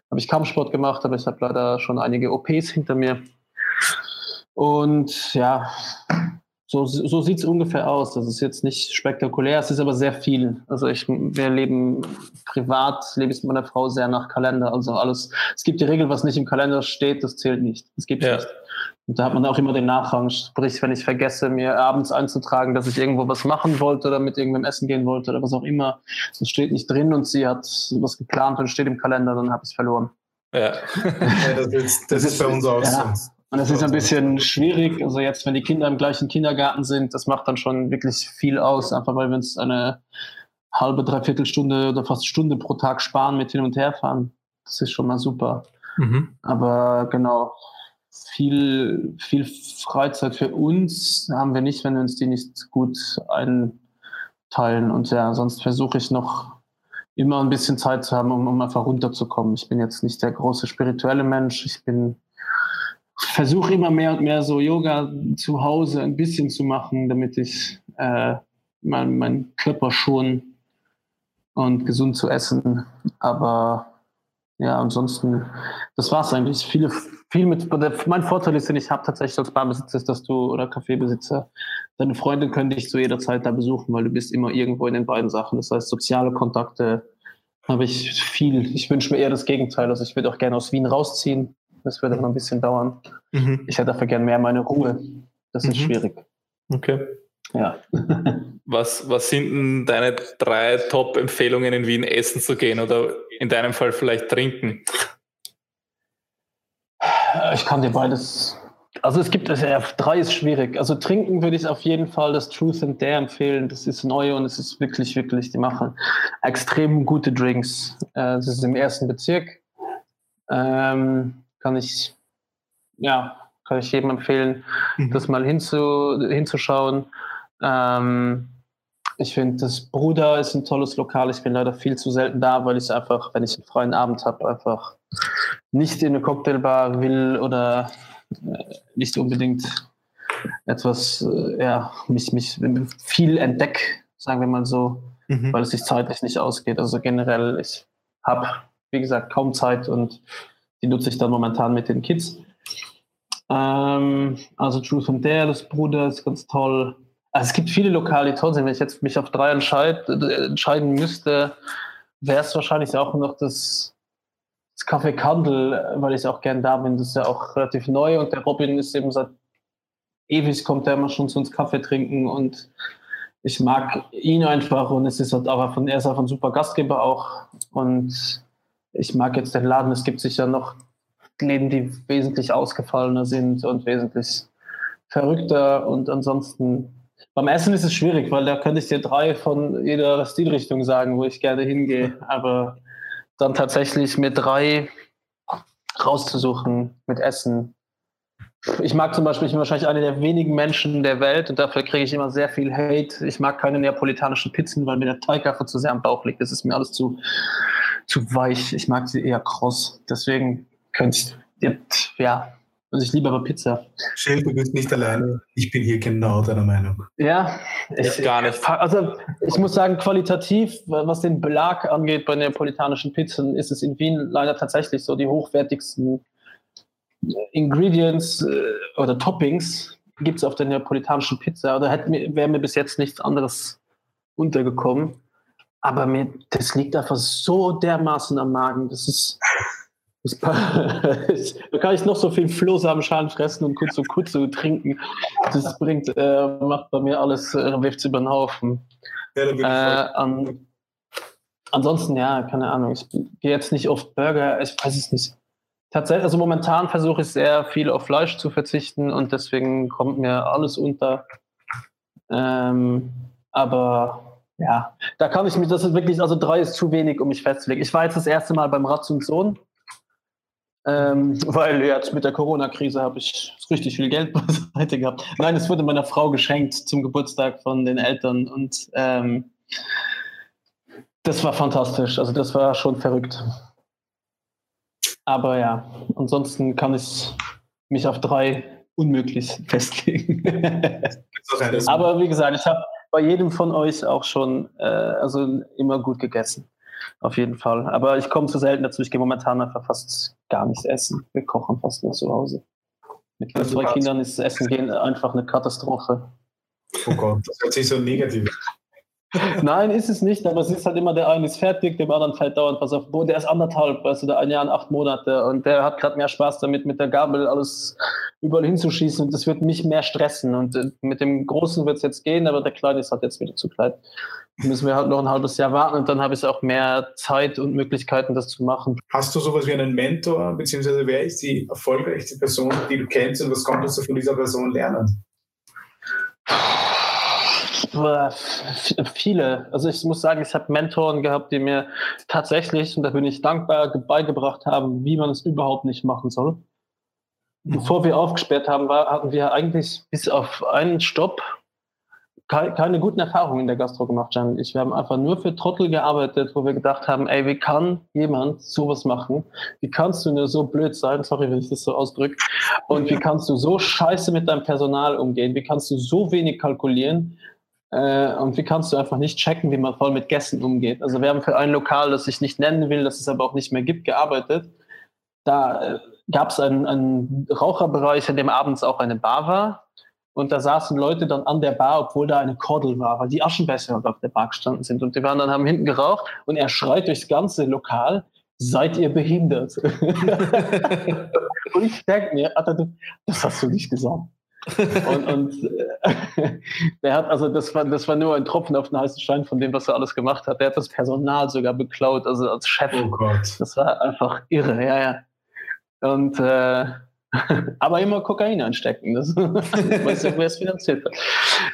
Habe ich Kampfsport gemacht, aber ich habe leider schon einige OPs hinter mir. Und ja, so, so sieht es ungefähr aus. Das ist jetzt nicht spektakulär, es ist aber sehr viel. Also ich, wir leben privat, lebe ich mit meiner Frau sehr nach Kalender. Also alles, es gibt die Regel, was nicht im Kalender steht, das zählt nicht. Das gibt ja. nicht. Und da hat man auch immer den Nachrang. Sprich, wenn ich vergesse, mir abends einzutragen, dass ich irgendwo was machen wollte oder mit irgendwem essen gehen wollte oder was auch immer, das steht nicht drin und sie hat was geplant und steht im Kalender, dann habe ich es verloren. Ja, das, ist, das, ist, bei uns auch ja. so. Und es ist ein bisschen schwierig. Also jetzt, wenn die Kinder im gleichen Kindergarten sind, das macht dann schon wirklich viel aus, einfach weil wir uns eine halbe, dreiviertel Stunde oder fast Stunde pro Tag sparen mit hin und her fahren. Das ist schon mal super. Mhm. Aber genau, viel, viel Freizeit für uns haben wir nicht, wenn wir uns die nicht gut einteilen. Und ja, sonst versuche ich noch immer ein bisschen Zeit zu haben, um, um einfach runterzukommen. Ich bin jetzt nicht der große spirituelle Mensch. Ich bin versuche immer mehr und mehr so Yoga zu Hause ein bisschen zu machen, damit ich äh, meinen mein Körper schon und gesund zu essen. Aber ja, ansonsten, das war es eigentlich. Viele, viel mit, mein Vorteil ist, den ich habe tatsächlich als Barbesitzer, ist, dass du oder Kaffeebesitzer, deine Freunde können dich zu jeder Zeit da besuchen, weil du bist immer irgendwo in den beiden Sachen. Das heißt, soziale Kontakte habe ich viel. Ich wünsche mir eher das Gegenteil. Also ich würde auch gerne aus Wien rausziehen das würde noch ein bisschen dauern. Mhm. Ich hätte dafür gerne mehr meine Ruhe. Das ist mhm. schwierig. Okay. Ja. was, was sind denn deine drei Top-Empfehlungen in Wien essen zu gehen oder in deinem Fall vielleicht trinken? Ich kann dir beides. Also es gibt, also drei ist schwierig. Also trinken würde ich auf jeden Fall das Truth and Dare empfehlen. Das ist neu und es ist wirklich, wirklich, die machen extrem gute Drinks. Äh, das ist im ersten Bezirk. Ähm, kann ich, ja, kann ich jedem empfehlen, mhm. das mal hinzu, hinzuschauen. Ähm, ich finde, das Bruder ist ein tolles Lokal. Ich bin leider viel zu selten da, weil ich einfach, wenn ich einen freien Abend habe, einfach nicht in eine Cocktailbar will oder äh, nicht unbedingt etwas, äh, ja, mich, mich viel entdecke, sagen wir mal so, mhm. weil es sich zeitlich nicht ausgeht. Also generell, ich habe, wie gesagt, kaum Zeit und die nutze ich dann momentan mit den Kids. Ähm, also Truth and Dare, das Bruder ist ganz toll. Also es gibt viele Lokale, die toll sind. Wenn ich jetzt mich auf drei entscheid, entscheiden müsste, wäre es wahrscheinlich auch noch das, das Café Kandel, weil ich auch gern da bin. Das ist ja auch relativ neu und der Robin ist eben seit ewig kommt der immer schon zu uns Kaffee trinken und ich mag ihn einfach und es ist halt auch von, er ist auch ein super Gastgeber auch und ich mag jetzt den Laden, es gibt sicher noch Läden, die wesentlich ausgefallener sind und wesentlich verrückter. Und ansonsten, beim Essen ist es schwierig, weil da könnte ich dir drei von jeder Stilrichtung sagen, wo ich gerne hingehe. Aber dann tatsächlich mit drei rauszusuchen mit Essen. Ich mag zum Beispiel, ich bin wahrscheinlich einer der wenigen Menschen der Welt und dafür kriege ich immer sehr viel Hate. Ich mag keine neapolitanischen Pizzen, weil mir der Teig einfach zu sehr am Bauch liegt. Das ist mir alles zu, zu weich. Ich mag sie eher kross. Deswegen könnte ich, ja, also ich liebe aber Pizza. Schild, du bist nicht alleine. Ich bin hier genau deiner Meinung. Ja, ich, gar nicht. Also ich muss sagen, qualitativ, was den Belag angeht bei neapolitanischen Pizzen, ist es in Wien leider tatsächlich so die hochwertigsten Ingredients äh, oder Toppings gibt es auf der neapolitanischen Pizza. Oder wäre mir bis jetzt nichts anderes untergekommen. Aber mir, das liegt einfach so dermaßen am Magen. Das ist da kann ich noch so viel Flohsamenschalen fressen und kurz und kurz so trinken. Das bringt, äh, macht bei mir alles, äh, wirft über den Haufen. Ja, äh, an, ansonsten, ja, keine Ahnung. Ich gehe jetzt nicht oft Burger, ich weiß es nicht. Tatsächlich, also momentan versuche ich sehr viel auf Fleisch zu verzichten und deswegen kommt mir alles unter. Ähm, aber ja, da kann ich mich, das ist wirklich, also drei ist zu wenig, um mich festzulegen. Ich war jetzt das erste Mal beim Ratz und Sohn ähm, weil jetzt mit der Corona-Krise habe ich richtig viel Geld beiseite gehabt. Nein, es wurde meiner Frau geschenkt zum Geburtstag von den Eltern und ähm, das war fantastisch. Also das war schon verrückt. Aber ja, ansonsten kann ich mich auf drei unmöglich festlegen. Aber wie gesagt, ich habe bei jedem von euch auch schon äh, also immer gut gegessen. Auf jeden Fall. Aber ich komme zu selten dazu. Ich gehe momentan einfach fast gar nichts essen. Wir kochen fast nur zu Hause. Mit also zwei Kindern ist Essen gehen einfach eine Katastrophe. Oh Gott, das hört sich so negativ Nein, ist es nicht, aber es ist halt immer, der eine ist fertig, dem anderen fällt dauernd was auf Boden. Der ist anderthalb, weißt du, der ein Jahr und acht Monate und der hat gerade mehr Spaß damit, mit der Gabel alles überall hinzuschießen und das wird mich mehr stressen. Und äh, mit dem Großen wird es jetzt gehen, aber der Kleine ist halt jetzt wieder zu klein müssen wir halt noch ein halbes Jahr warten und dann habe ich auch mehr Zeit und Möglichkeiten, das zu machen. Hast du sowas wie einen Mentor, beziehungsweise wer ist die erfolgreichste Person, die du kennst und was konntest du von dieser Person lernen? Viele. Also ich muss sagen, ich habe Mentoren gehabt, die mir tatsächlich, und da bin ich dankbar, beigebracht haben, wie man es überhaupt nicht machen soll. Bevor wir aufgesperrt haben, war, hatten wir eigentlich bis auf einen Stopp keine guten Erfahrungen in der Gastro gemacht, Jan. Ich, wir haben einfach nur für Trottel gearbeitet, wo wir gedacht haben, ey, wie kann jemand sowas machen? Wie kannst du nur so blöd sein? Sorry, wenn ich das so ausdrücke. Und wie kannst du so scheiße mit deinem Personal umgehen? Wie kannst du so wenig kalkulieren? Äh, und wie kannst du einfach nicht checken, wie man voll mit Gästen umgeht? Also wir haben für ein Lokal, das ich nicht nennen will, das es aber auch nicht mehr gibt, gearbeitet. Da äh, gab es einen, einen Raucherbereich, in dem abends auch eine Bar war und da saßen Leute dann an der Bar, obwohl da eine Kordel war, weil die Aschenbecher auf der Bar gestanden sind. Und die waren dann, haben hinten geraucht und er schreit durchs ganze Lokal, seid ihr behindert? und ich denke mir, Alter, das hast du nicht gesagt. Und, und äh, der hat, also das war, das war nur ein Tropfen auf den heißen Stein von dem, was er alles gemacht hat. Der hat das Personal sogar beklaut, also als Chef. Oh Gott. Das war einfach irre, ja, ja. Und äh, aber immer Kokain anstecken. Das weiß nicht, wer es finanziert hat.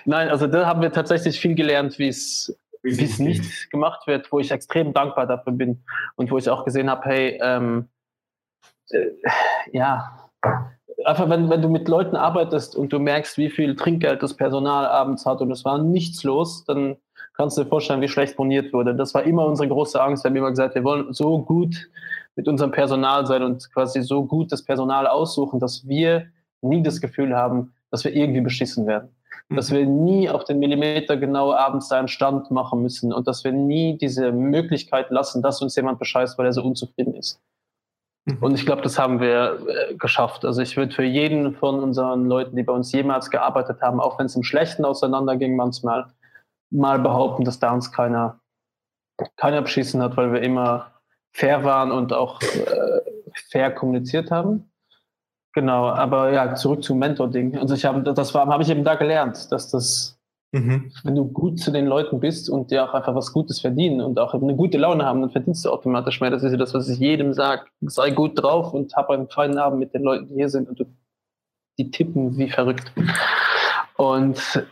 Nein, also da haben wir tatsächlich viel gelernt, wie es wie es nicht gemacht wird, wo ich extrem dankbar dafür bin und wo ich auch gesehen habe, hey, ähm, äh, ja, einfach wenn, wenn du mit Leuten arbeitest und du merkst, wie viel Trinkgeld das Personal abends hat und es war nichts los, dann kannst du dir vorstellen, wie schlecht boniert wurde. Das war immer unsere große Angst. Wir haben immer gesagt, wir wollen so gut mit unserem Personal sein und quasi so gut das Personal aussuchen, dass wir nie das Gefühl haben, dass wir irgendwie beschissen werden. Mhm. Dass wir nie auf den Millimeter genau abends seinen Stand machen müssen und dass wir nie diese Möglichkeit lassen, dass uns jemand bescheißt, weil er so unzufrieden ist. Und ich glaube, das haben wir äh, geschafft. Also ich würde für jeden von unseren Leuten, die bei uns jemals gearbeitet haben, auch wenn es im Schlechten auseinanderging manchmal, mal behaupten, dass da uns keiner, keiner beschissen hat, weil wir immer fair waren und auch äh, fair kommuniziert haben. Genau, aber ja, zurück zum Mentor-Ding. Also ich habe, das war, habe ich eben da gelernt, dass das Mhm. Wenn du gut zu den Leuten bist und dir auch einfach was Gutes verdienen und auch eine gute Laune haben, dann verdienst du automatisch mehr. Das ist ja das, was ich jedem sage. Sei gut drauf und hab einen feinen Abend mit den Leuten, die hier sind und du, die tippen wie verrückt. Und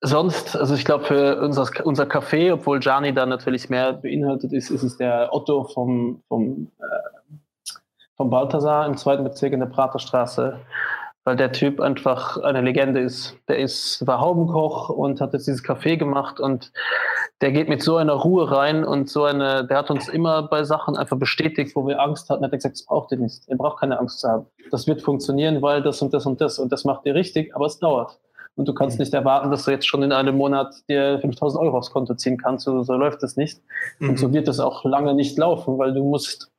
sonst, also ich glaube für unser, unser Café, obwohl Gianni da natürlich mehr beinhaltet ist, ist es der Otto vom, vom, äh, vom Balthasar im zweiten Bezirk in der Praterstraße weil der Typ einfach eine Legende ist. Der ist, war Haubenkoch und hat jetzt dieses Café gemacht und der geht mit so einer Ruhe rein und so eine, der hat uns immer bei Sachen einfach bestätigt, wo wir Angst hatten, hat er gesagt, das braucht ihr nicht. Ihr braucht keine Angst zu haben. Das wird funktionieren, weil das und das und das und das macht ihr richtig, aber es dauert. Und du kannst mhm. nicht erwarten, dass du jetzt schon in einem Monat dir 5000 Euro aufs Konto ziehen kannst. So, so läuft das nicht. Mhm. Und so wird es auch lange nicht laufen, weil du musst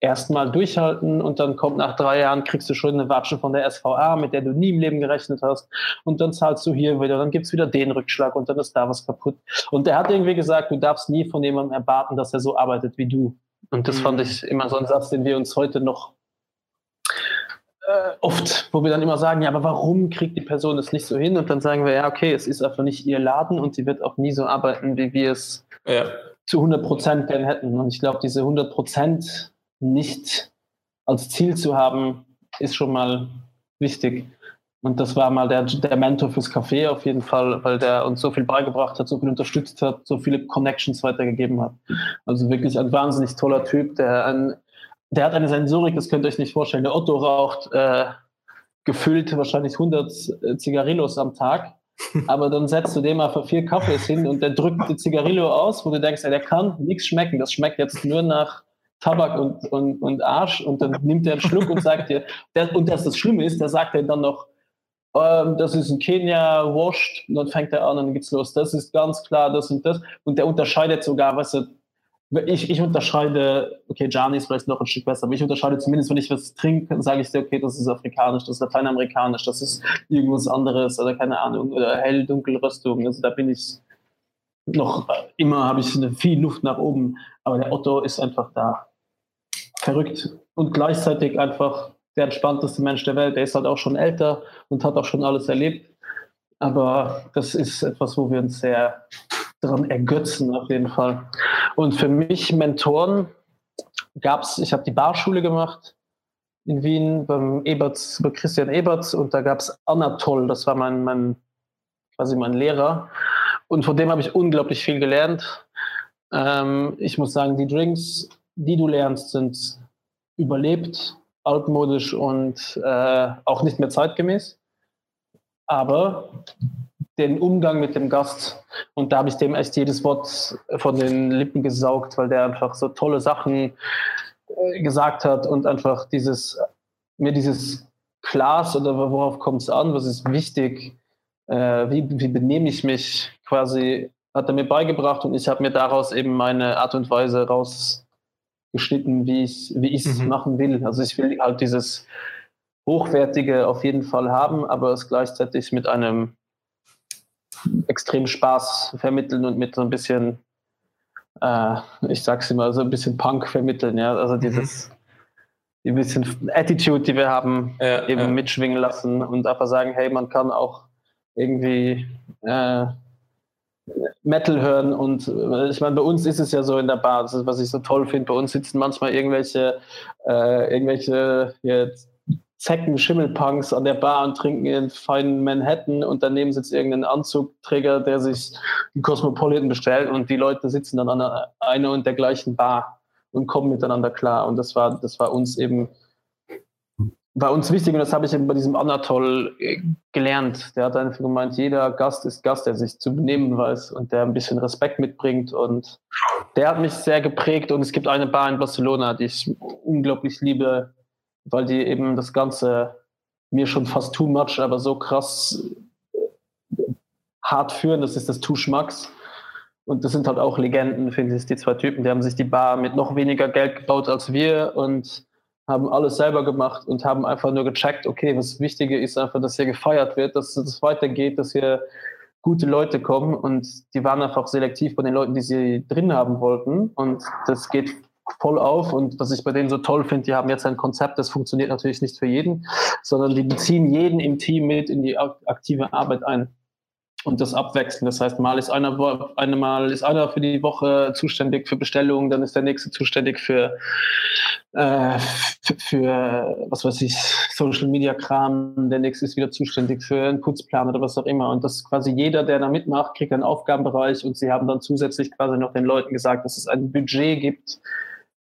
erstmal durchhalten und dann kommt nach drei Jahren, kriegst du schon eine Watsche von der SVA, mit der du nie im Leben gerechnet hast und dann zahlst du hier wieder, dann gibt's wieder den Rückschlag und dann ist da was kaputt. Und er hat irgendwie gesagt, du darfst nie von jemandem erwarten, dass er so arbeitet wie du. Und das mhm. fand ich immer so ein Satz, den wir uns heute noch äh, oft, wo wir dann immer sagen, ja, aber warum kriegt die Person es nicht so hin? Und dann sagen wir, ja, okay, es ist einfach nicht ihr Laden und sie wird auch nie so arbeiten, wie wir es ja. zu 100 Prozent gern hätten. Und ich glaube, diese 100 Prozent nicht als Ziel zu haben, ist schon mal wichtig. Und das war mal der, der Mentor fürs Café auf jeden Fall, weil der uns so viel beigebracht hat, so viel unterstützt hat, so viele Connections weitergegeben hat. Also wirklich ein wahnsinnig toller Typ, der ein, der hat eine Sensorik, das könnt ihr euch nicht vorstellen. Der Otto raucht äh, gefüllt wahrscheinlich 100 äh, Zigarillos am Tag. Aber dann setzt du dem mal für vier Kaffees hin und der drückt die Zigarillo aus, wo du denkst, ja, der kann nichts schmecken. Das schmeckt jetzt nur nach Tabak und, und, und Arsch und dann nimmt er einen Schluck und sagt dir, der, und das das Schlimme ist, der sagt er dann noch, ähm, das ist in Kenia washed und dann fängt er an und dann geht's los. Das ist ganz klar das und das und der unterscheidet sogar, weißt du, ich, ich unterscheide, okay, Gianni ist vielleicht noch ein Stück besser, aber ich unterscheide zumindest, wenn ich was trinke, sage ich dir, okay, das ist afrikanisch, das ist lateinamerikanisch, das ist irgendwas anderes oder keine Ahnung, oder hell, dunkel, Röstung. Also da bin ich noch immer, habe ich viel Luft nach oben, aber der Otto ist einfach da verrückt und gleichzeitig einfach der entspannteste Mensch der Welt. Der ist halt auch schon älter und hat auch schon alles erlebt. Aber das ist etwas, wo wir uns sehr daran ergötzen, auf jeden Fall. Und für mich Mentoren gab es, ich habe die Barschule gemacht in Wien beim Eberts, bei Christian Eberts und da gab es Anatol, das war mein, mein, quasi mein Lehrer. Und von dem habe ich unglaublich viel gelernt. Ähm, ich muss sagen, die Drinks die du lernst, sind überlebt, altmodisch und äh, auch nicht mehr zeitgemäß. Aber den Umgang mit dem Gast, und da habe ich dem echt jedes Wort von den Lippen gesaugt, weil der einfach so tolle Sachen äh, gesagt hat und einfach dieses, mir dieses Glas oder worauf kommt es an, was ist wichtig, äh, wie, wie benehme ich mich quasi, hat er mir beigebracht und ich habe mir daraus eben meine Art und Weise raus geschnitten, wie ich wie es mhm. machen will. Also ich will halt dieses hochwertige auf jeden Fall haben, aber es gleichzeitig mit einem extremen Spaß vermitteln und mit so ein bisschen, äh, ich sag's immer, so ein bisschen Punk vermitteln. Ja, also mhm. dieses mhm. die bisschen Attitude, die wir haben, ja, eben ja. mitschwingen lassen und einfach sagen, hey, man kann auch irgendwie äh, Metal hören und äh, ich meine, bei uns ist es ja so in der Bar, das ist, was ich so toll finde, bei uns sitzen manchmal irgendwelche, äh, irgendwelche jetzt Zecken, Schimmelpunks an der Bar und trinken ihren feinen Manhattan und daneben sitzt irgendein Anzugträger, der sich einen Cosmopolitan bestellt und die Leute sitzen dann an einer und der gleichen Bar und kommen miteinander klar. Und das war, das war uns eben bei uns wichtig, und das habe ich eben bei diesem Anatol äh, gelernt. Der hat einfach gemeint, jeder Gast ist Gast, der sich zu benehmen weiß und der ein bisschen Respekt mitbringt. Und der hat mich sehr geprägt. Und es gibt eine Bar in Barcelona, die ich unglaublich liebe, weil die eben das Ganze mir schon fast too much, aber so krass äh, hart führen. Das ist das Too Schmacks. Und das sind halt auch Legenden, finde ich, die zwei Typen. Die haben sich die Bar mit noch weniger Geld gebaut als wir und haben alles selber gemacht und haben einfach nur gecheckt, okay, was Wichtige ist einfach, dass hier gefeiert wird, dass es weitergeht, dass hier gute Leute kommen. Und die waren einfach selektiv bei den Leuten, die sie drin haben wollten. Und das geht voll auf. Und was ich bei denen so toll finde, die haben jetzt ein Konzept, das funktioniert natürlich nicht für jeden, sondern die beziehen jeden im Team mit in die aktive Arbeit ein. Und das abwechseln. Das heißt, mal ist einer, einmal ist einer für die Woche zuständig für Bestellungen, dann ist der nächste zuständig für, äh, für, für, was weiß ich, Social Media Kram, der nächste ist wieder zuständig für einen Putzplan oder was auch immer. Und das quasi jeder, der da mitmacht, kriegt einen Aufgabenbereich und sie haben dann zusätzlich quasi noch den Leuten gesagt, dass es ein Budget gibt,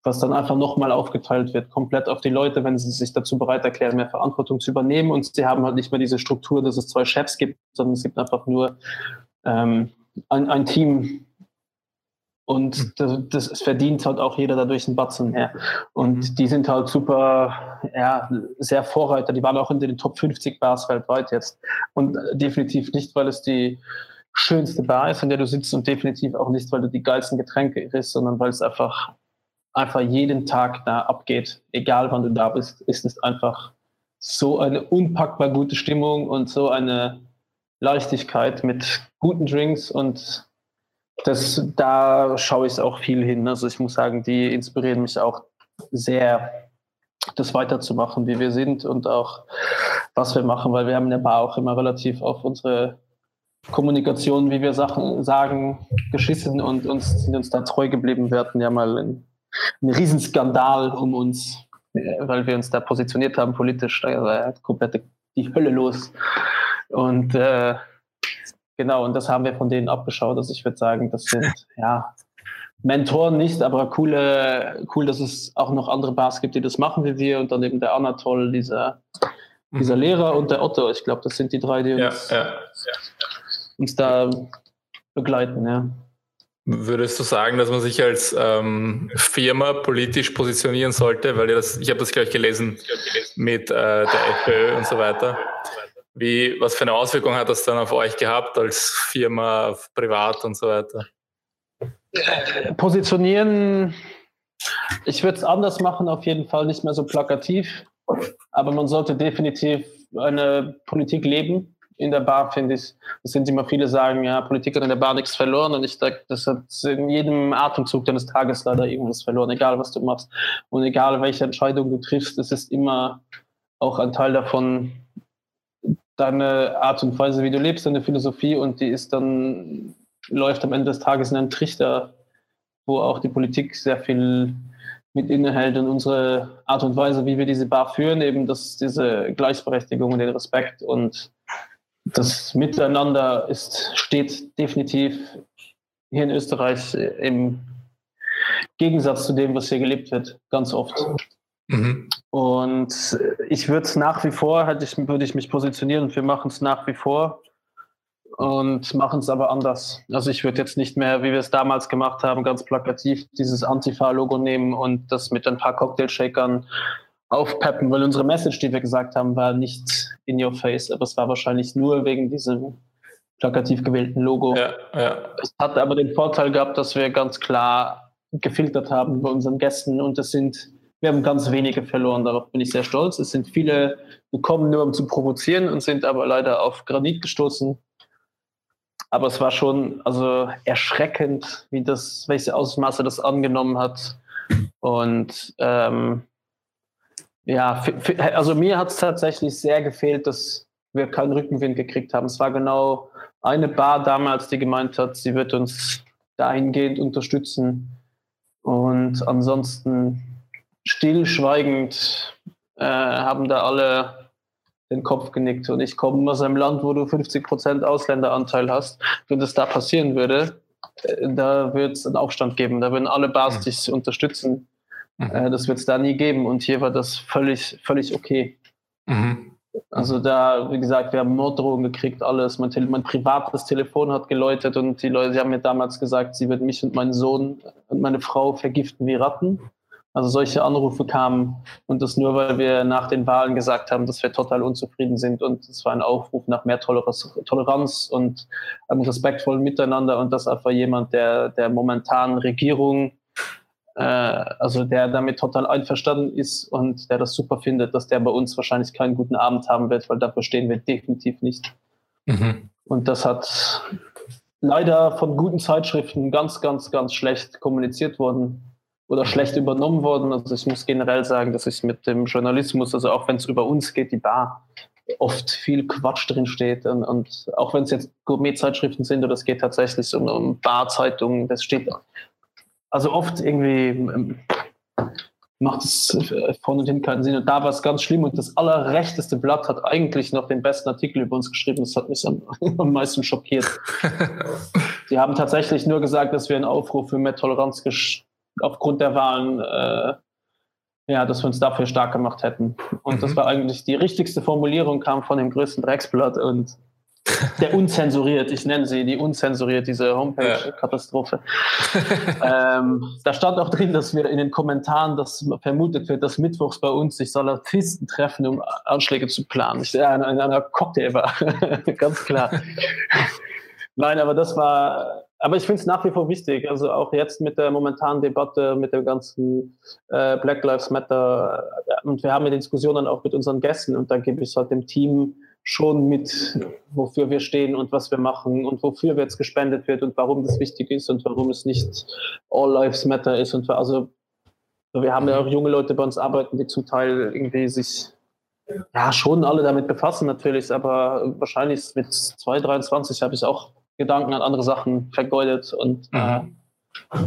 was dann einfach nochmal aufgeteilt wird, komplett auf die Leute, wenn sie sich dazu bereit erklären, mehr Verantwortung zu übernehmen. Und sie haben halt nicht mehr diese Struktur, dass es zwei Chefs gibt, sondern es gibt einfach nur ähm, ein, ein Team. Und hm. das, das verdient halt auch jeder dadurch einen Batzen mehr. Und mhm. die sind halt super, ja, sehr Vorreiter. Die waren auch in den Top 50 Bars weltweit jetzt. Und definitiv nicht, weil es die schönste Bar ist, in der du sitzt und definitiv auch nicht, weil du die geilsten Getränke isst, sondern weil es einfach einfach jeden Tag da abgeht, egal wann du da bist, ist es einfach so eine unpackbar gute Stimmung und so eine Leichtigkeit mit guten Drinks und das, da schaue ich auch viel hin. Also ich muss sagen, die inspirieren mich auch sehr, das weiterzumachen, wie wir sind und auch was wir machen, weil wir haben in der Bar auch immer relativ auf unsere Kommunikation, wie wir Sachen sagen, geschissen und uns sind uns da treu geblieben. Wir hatten ja mal in ein Riesenskandal um uns, weil wir uns da positioniert haben politisch. Da war komplett die Hölle los. Und äh, genau, und das haben wir von denen abgeschaut. Also ich würde sagen, das sind ja Mentoren nicht, aber coole, cool, dass es auch noch andere Bars gibt, die das machen wie wir. Und dann eben der Anatol, dieser, dieser mhm. Lehrer und der Otto. Ich glaube, das sind die drei, die uns, ja, ja. uns da begleiten. Ja. Würdest du sagen, dass man sich als ähm, Firma politisch positionieren sollte? Weil das, ich habe das gleich gelesen mit äh, der FPÖ und so weiter. Wie, was für eine Auswirkung hat das dann auf euch gehabt als Firma, privat und so weiter? Positionieren, ich würde es anders machen, auf jeden Fall nicht mehr so plakativ, aber man sollte definitiv eine Politik leben, in der Bar, finde ich. Das sind immer viele sagen, ja, Politik hat in der Bar nichts verloren. Und ich sage, das hat in jedem Atemzug deines Tages leider irgendwas verloren, egal was du machst. Und egal welche Entscheidung du triffst, es ist immer auch ein Teil davon, deine Art und Weise, wie du lebst, deine Philosophie. Und die ist dann, läuft am Ende des Tages in einen Trichter, wo auch die Politik sehr viel mit innehält und unsere Art und Weise, wie wir diese Bar führen, eben das, diese Gleichberechtigung und den Respekt und das Miteinander ist, steht definitiv hier in Österreich im Gegensatz zu dem, was hier gelebt wird, ganz oft. Mhm. Und ich würde es nach wie vor, hätte ich, würde ich mich positionieren und wir machen es nach wie vor und machen es aber anders. Also ich würde jetzt nicht mehr, wie wir es damals gemacht haben, ganz plakativ dieses Antifa-Logo nehmen und das mit ein paar Cocktail-Shakern aufpeppen, weil unsere Message, die wir gesagt haben, war nicht in your face, aber es war wahrscheinlich nur wegen diesem plakativ gewählten Logo. Ja, ja. Es hat aber den Vorteil gehabt, dass wir ganz klar gefiltert haben bei unseren Gästen und es sind, wir haben ganz wenige verloren, darauf bin ich sehr stolz. Es sind viele gekommen, nur um zu provozieren und sind aber leider auf Granit gestoßen. Aber es war schon also erschreckend, wie das, welche Ausmaße das angenommen hat. Und ähm, ja, also mir hat es tatsächlich sehr gefehlt, dass wir keinen Rückenwind gekriegt haben. Es war genau eine Bar damals, die gemeint hat, sie wird uns dahingehend unterstützen. Und ansonsten stillschweigend äh, haben da alle den Kopf genickt. Und ich komme aus einem Land, wo du 50% Ausländeranteil hast. Wenn das da passieren würde, äh, da wird es einen Aufstand geben. Da würden alle Bars mhm. dich unterstützen. Mhm. Äh, das wird es da nie geben. Und hier war das völlig, völlig okay. Mhm. Also da, wie gesagt, wir haben Morddrohungen gekriegt, alles. Mein, mein, privates Telefon hat geläutet und die Leute, sie haben mir damals gesagt, sie würden mich und meinen Sohn und meine Frau vergiften wie Ratten. Also solche Anrufe kamen und das nur, weil wir nach den Wahlen gesagt haben, dass wir total unzufrieden sind und es war ein Aufruf nach mehr Toleranz und einem respektvollen Miteinander und das einfach jemand, der der momentanen Regierung äh, also der damit total einverstanden ist und der das super findet, dass der bei uns wahrscheinlich keinen guten Abend haben wird, weil dafür stehen wir definitiv nicht. Mhm. Und das hat leider von guten Zeitschriften ganz, ganz, ganz schlecht kommuniziert worden oder schlecht übernommen worden. Also ich muss generell sagen, dass ich mit dem Journalismus, also auch wenn es über uns geht, die Bar, oft viel Quatsch drin steht. Und, und auch wenn es jetzt Gourmet-Zeitschriften sind oder es geht tatsächlich um, um Barzeitungen, das steht also oft irgendwie ähm, macht es äh, vorne und hinten keinen Sinn. Und da war es ganz schlimm. Und das allerrechteste Blatt hat eigentlich noch den besten Artikel über uns geschrieben. Das hat mich am, am meisten schockiert. Sie haben tatsächlich nur gesagt, dass wir einen Aufruf für mehr Toleranz aufgrund der Wahlen, äh, ja, dass wir uns dafür stark gemacht hätten. Und mhm. das war eigentlich die richtigste Formulierung, kam von dem größten Drecksblatt. Und der unzensuriert, ich nenne sie die unzensuriert, diese Homepage-Katastrophe. ähm, da stand auch drin, dass wir in den Kommentaren, dass vermutet wird, dass mittwochs bei uns sich Salafisten treffen, um Anschläge zu planen. Ich, ja, in, in einer Cocktail war, ganz klar. Nein, aber das war, aber ich finde es nach wie vor wichtig. Also auch jetzt mit der momentanen Debatte, mit dem ganzen äh, Black Lives Matter. Und wir haben ja Diskussionen auch mit unseren Gästen und da gebe ich halt dem Team schon mit, wofür wir stehen und was wir machen und wofür jetzt gespendet wird und warum das wichtig ist und warum es nicht All Lives Matter ist. Und also wir haben ja auch junge Leute bei uns arbeiten, die zum Teil irgendwie sich ja schon alle damit befassen natürlich, aber wahrscheinlich mit 223 habe ich auch Gedanken an andere Sachen vergeudet und äh, mhm. äh,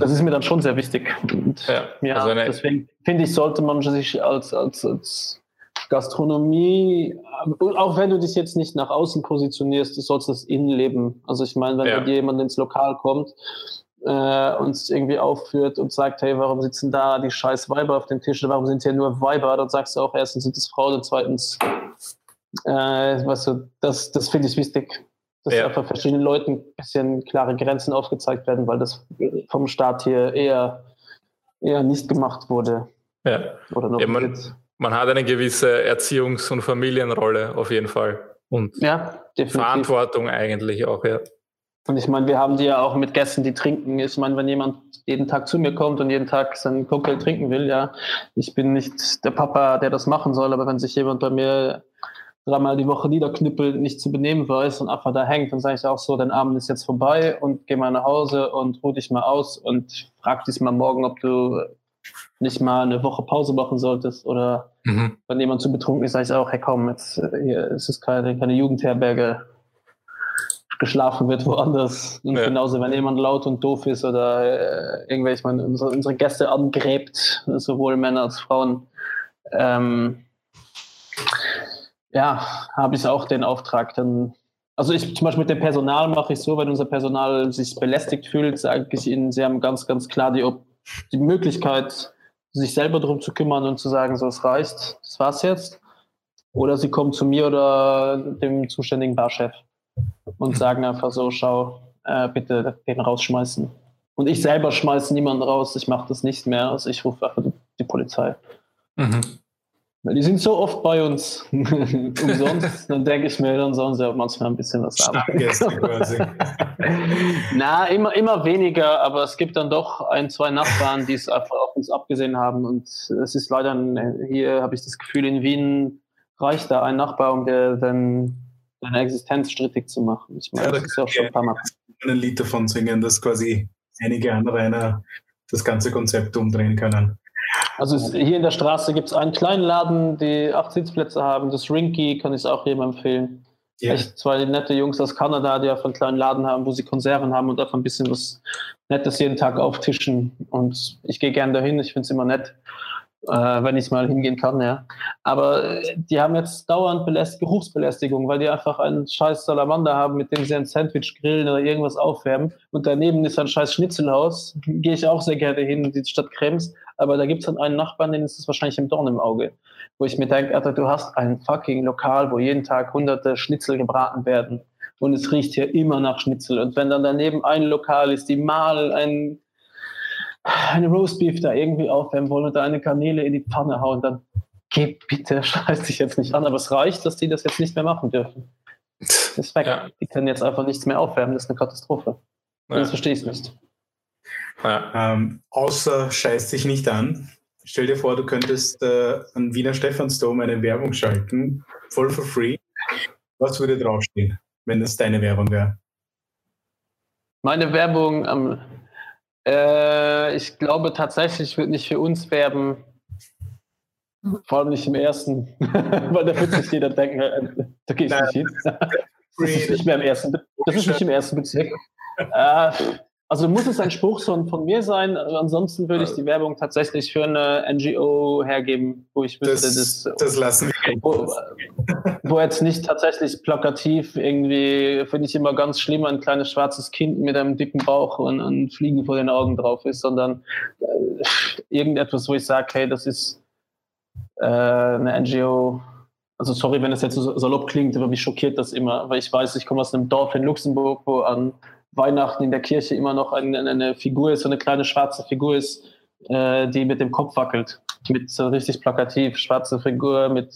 das ist mir dann schon sehr wichtig. Und, ja, ja also deswegen finde ich, sollte man sich als, als, als Gastronomie, auch wenn du dich jetzt nicht nach außen positionierst, du sollst das innen leben. Also ich meine, wenn ja. dir jemand ins Lokal kommt äh, und irgendwie aufführt und sagt, hey, warum sitzen da die scheiß Weiber auf den Tischen, warum sind hier nur Weiber, dann sagst du auch, erstens sind es Frauen und zweitens, äh, weißt du, das, das finde ich wichtig. Dass ja. einfach verschiedenen Leuten ein bisschen klare Grenzen aufgezeigt werden, weil das vom Staat hier eher, eher nicht gemacht wurde. Ja. Oder noch ja, man, man hat eine gewisse Erziehungs- und Familienrolle auf jeden Fall. Und ja, Verantwortung eigentlich auch, ja. Und ich meine, wir haben die ja auch mit Gästen, die trinken. Ich meine, wenn jemand jeden Tag zu mir kommt und jeden Tag seinen Cocktail trinken will, ja, ich bin nicht der Papa, der das machen soll, aber wenn sich jemand bei mir dreimal die Woche niederknüppelt, nicht zu benehmen weiß und einfach da hängt, dann sage ich auch so, dein Abend ist jetzt vorbei und geh mal nach Hause und ruh dich mal aus und frag dich mal morgen, ob du nicht mal eine Woche Pause machen solltest oder mhm. wenn jemand zu betrunken ist, sage ich auch, hey komm, jetzt hier ist es keine, keine Jugendherberge, geschlafen wird woanders. Und ja. genauso, wenn jemand laut und doof ist oder äh, irgendwelche, meine, unsere, unsere Gäste angräbt, sowohl Männer als Frauen, ähm, ja, habe ich auch den Auftrag, dann also ich zum Beispiel mit dem Personal mache ich so, wenn unser Personal sich belästigt fühlt, sage ich ihnen, sie haben ganz, ganz klar die, die Möglichkeit, sich selber darum zu kümmern und zu sagen, so, es reicht, das war's jetzt. Oder sie kommen zu mir oder dem zuständigen Barchef und sagen einfach so, schau, äh, bitte den rausschmeißen. Und ich selber schmeiße niemanden raus, ich mache das nicht mehr. Also ich rufe einfach die, Polizei. Mhm. Die sind so oft bei uns umsonst, dann denke ich mir, dann sollen sie auch manchmal ein bisschen was haben. Na, immer, immer weniger, aber es gibt dann doch ein, zwei Nachbarn, die es einfach auf uns abgesehen haben. Und es ist leider, hier habe ich das Gefühl, in Wien reicht da ein Nachbar, um dir dann deine Existenz strittig zu machen. Ich meine, ja, das ist ja auch schon ein paar Mal. Ein Lied davon singen, dass quasi einige andere einer das ganze Konzept umdrehen können. Also hier in der Straße gibt es einen kleinen Laden, die acht Sitzplätze haben. Das Rinky kann ich auch jedem empfehlen. Yeah. Echt zwei nette Jungs aus Kanada, die einfach einen kleinen Laden haben, wo sie Konserven haben und einfach ein bisschen was Nettes jeden Tag auftischen. Und ich gehe gern dahin, ich finde es immer nett äh, wenn ich mal hingehen kann, ja. Aber äh, die haben jetzt dauernd Beläst Geruchsbelästigung, weil die einfach einen scheiß Salamander haben, mit dem sie ein Sandwich grillen oder irgendwas aufwärmen. Und daneben ist ein scheiß Schnitzelhaus. Gehe ich auch sehr gerne hin, die Stadt Krems. Aber da gibt es dann einen Nachbarn, den ist es wahrscheinlich im Dorn im Auge. Wo ich mir denke, Alter, du hast ein fucking Lokal, wo jeden Tag hunderte Schnitzel gebraten werden. Und es riecht hier immer nach Schnitzel. Und wenn dann daneben ein Lokal ist, die mal ein eine Roastbeef da irgendwie aufwärmen wollen und da eine Kanäle in die Pfanne hauen, dann geh bitte, scheiß dich jetzt nicht an. Aber es reicht, dass die das jetzt nicht mehr machen dürfen. Das ist weg. Ja. Die können jetzt einfach nichts mehr aufwärmen. Das ist eine Katastrophe. Ja. Das verstehe ich nicht. Ja. Ähm, außer scheiß dich nicht an. Stell dir vor, du könntest äh, an Wiener Stephansdom eine Werbung schalten, voll for free. Was würde draufstehen, wenn das deine Werbung wäre? Meine Werbung am äh, ich glaube tatsächlich, wird nicht für uns werben. Vor allem nicht im ersten, weil da wird sich jeder denken, äh, da gehe ich nicht hin. Das ist nicht mehr im ersten, das ist nicht im ersten Bezirk. Äh, also muss es ein Spruch von, von mir sein, ansonsten würde ich die Werbung tatsächlich für eine NGO hergeben, wo ich wüsste, das, das, das lassen wir. Wo, wo, jetzt nicht tatsächlich plakativ irgendwie, finde ich immer ganz schlimm, ein kleines schwarzes Kind mit einem dicken Bauch und, und Fliegen vor den Augen drauf ist, sondern äh, irgendetwas, wo ich sage, hey, das ist äh, eine NGO, also sorry, wenn das jetzt so salopp klingt, aber mich schockiert das immer, weil ich weiß, ich komme aus einem Dorf in Luxemburg, wo an Weihnachten in der Kirche immer noch eine, eine Figur ist, so eine kleine schwarze Figur ist, äh, die mit dem Kopf wackelt. Mit so richtig plakativ, schwarze Figur mit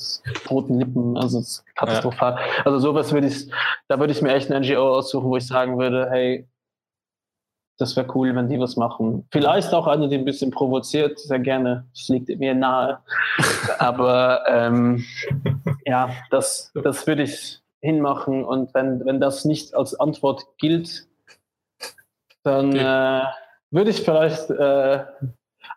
roten Lippen, also katastrophal. Ja. Also sowas würde ich, da würde ich mir echt eine NGO aussuchen, wo ich sagen würde, hey, das wäre cool, wenn die was machen. Vielleicht auch eine, die ein bisschen provoziert, sehr gerne. Das liegt mir nahe. Aber ähm, ja, das, das würde ich hinmachen. Und wenn, wenn das nicht als Antwort gilt, dann äh, würde ich vielleicht äh,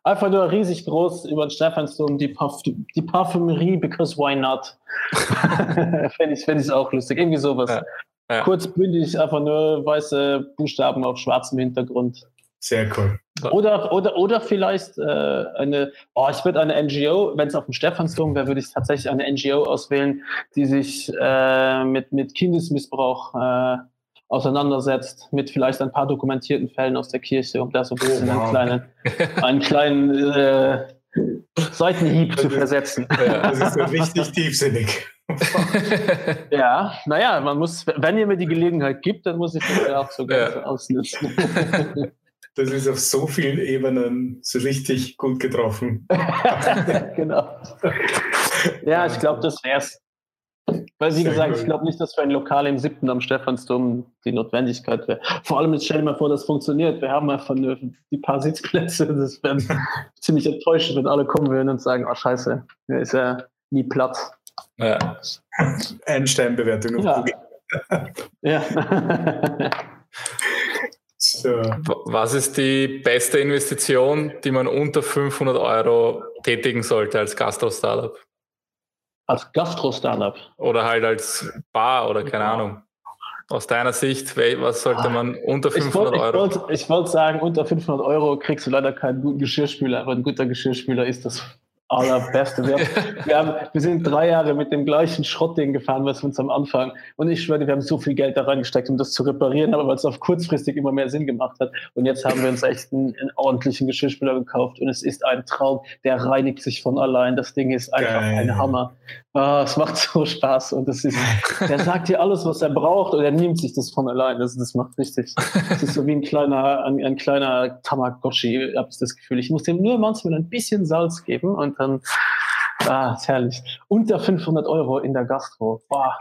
einfach nur riesig groß über den Stephansdom die, Parf die Parfümerie, because why not? Fände ich, fänd ich auch lustig. Irgendwie sowas. Ja. Ja. Kurz bündig, einfach nur weiße Buchstaben auf schwarzem Hintergrund. Sehr cool. Oder, oder, oder vielleicht äh, eine, oh, ich würde eine NGO, wenn es auf dem Stephansdom wäre, würde ich tatsächlich eine NGO auswählen, die sich äh, mit, mit Kindesmissbrauch äh, auseinandersetzt, mit vielleicht ein paar dokumentierten Fällen aus der Kirche, um da so ein bisschen wow. einen kleinen, einen kleinen äh, Seitenhieb zu versetzen. Das ist so richtig tiefsinnig. ja, naja, man muss, wenn ihr mir die Gelegenheit gibt, dann muss ich das ja auch sogar ja. ausnutzen. Das ist auf so vielen Ebenen so richtig gut getroffen. genau. Ja, ich glaube, das wär's. Weil, wie Sehr gesagt, cool. ich glaube nicht, dass für ein Lokal im siebten am Stephansdom die Notwendigkeit wäre. Vor allem, jetzt stell dir mal vor, das funktioniert. Wir haben einfach nur die paar Sitzplätze. Das wäre ziemlich enttäuschend, wenn alle kommen würden und sagen, oh scheiße, hier ist ja nie Platz. Ja. Einsteinbewertung. Ja. ja. so. Was ist die beste Investition, die man unter 500 Euro tätigen sollte als Gastro-Startup? Als Gastro-Startup? Oder halt als Bar oder keine ja. Ahnung. Aus deiner Sicht, was sollte man unter 500 ich wollt, Euro? Ich wollte wollt sagen, unter 500 Euro kriegst du leider keinen guten Geschirrspüler, aber ein guter Geschirrspüler ist das allerbeste. Wir, haben, wir, haben, wir, sind drei Jahre mit dem gleichen Schrottding gefahren, was wir uns am Anfang. Und ich schwöre, wir haben so viel Geld da reingesteckt, um das zu reparieren, aber weil es auf kurzfristig immer mehr Sinn gemacht hat. Und jetzt haben wir uns echt einen, einen ordentlichen Geschirrspüler gekauft und es ist ein Traum. Der reinigt sich von allein. Das Ding ist einfach Geil. ein Hammer. Oh, es macht so Spaß und das ist, der sagt dir alles, was er braucht und er nimmt sich das von allein. Das, das macht richtig. Das ist so wie ein kleiner, ein, ein kleiner Tamagotchi, habe ich das Gefühl. Ich muss dem nur manchmal ein bisschen Salz geben und dann, ah, ist herrlich. Unter 500 Euro in der Gastro. Boah.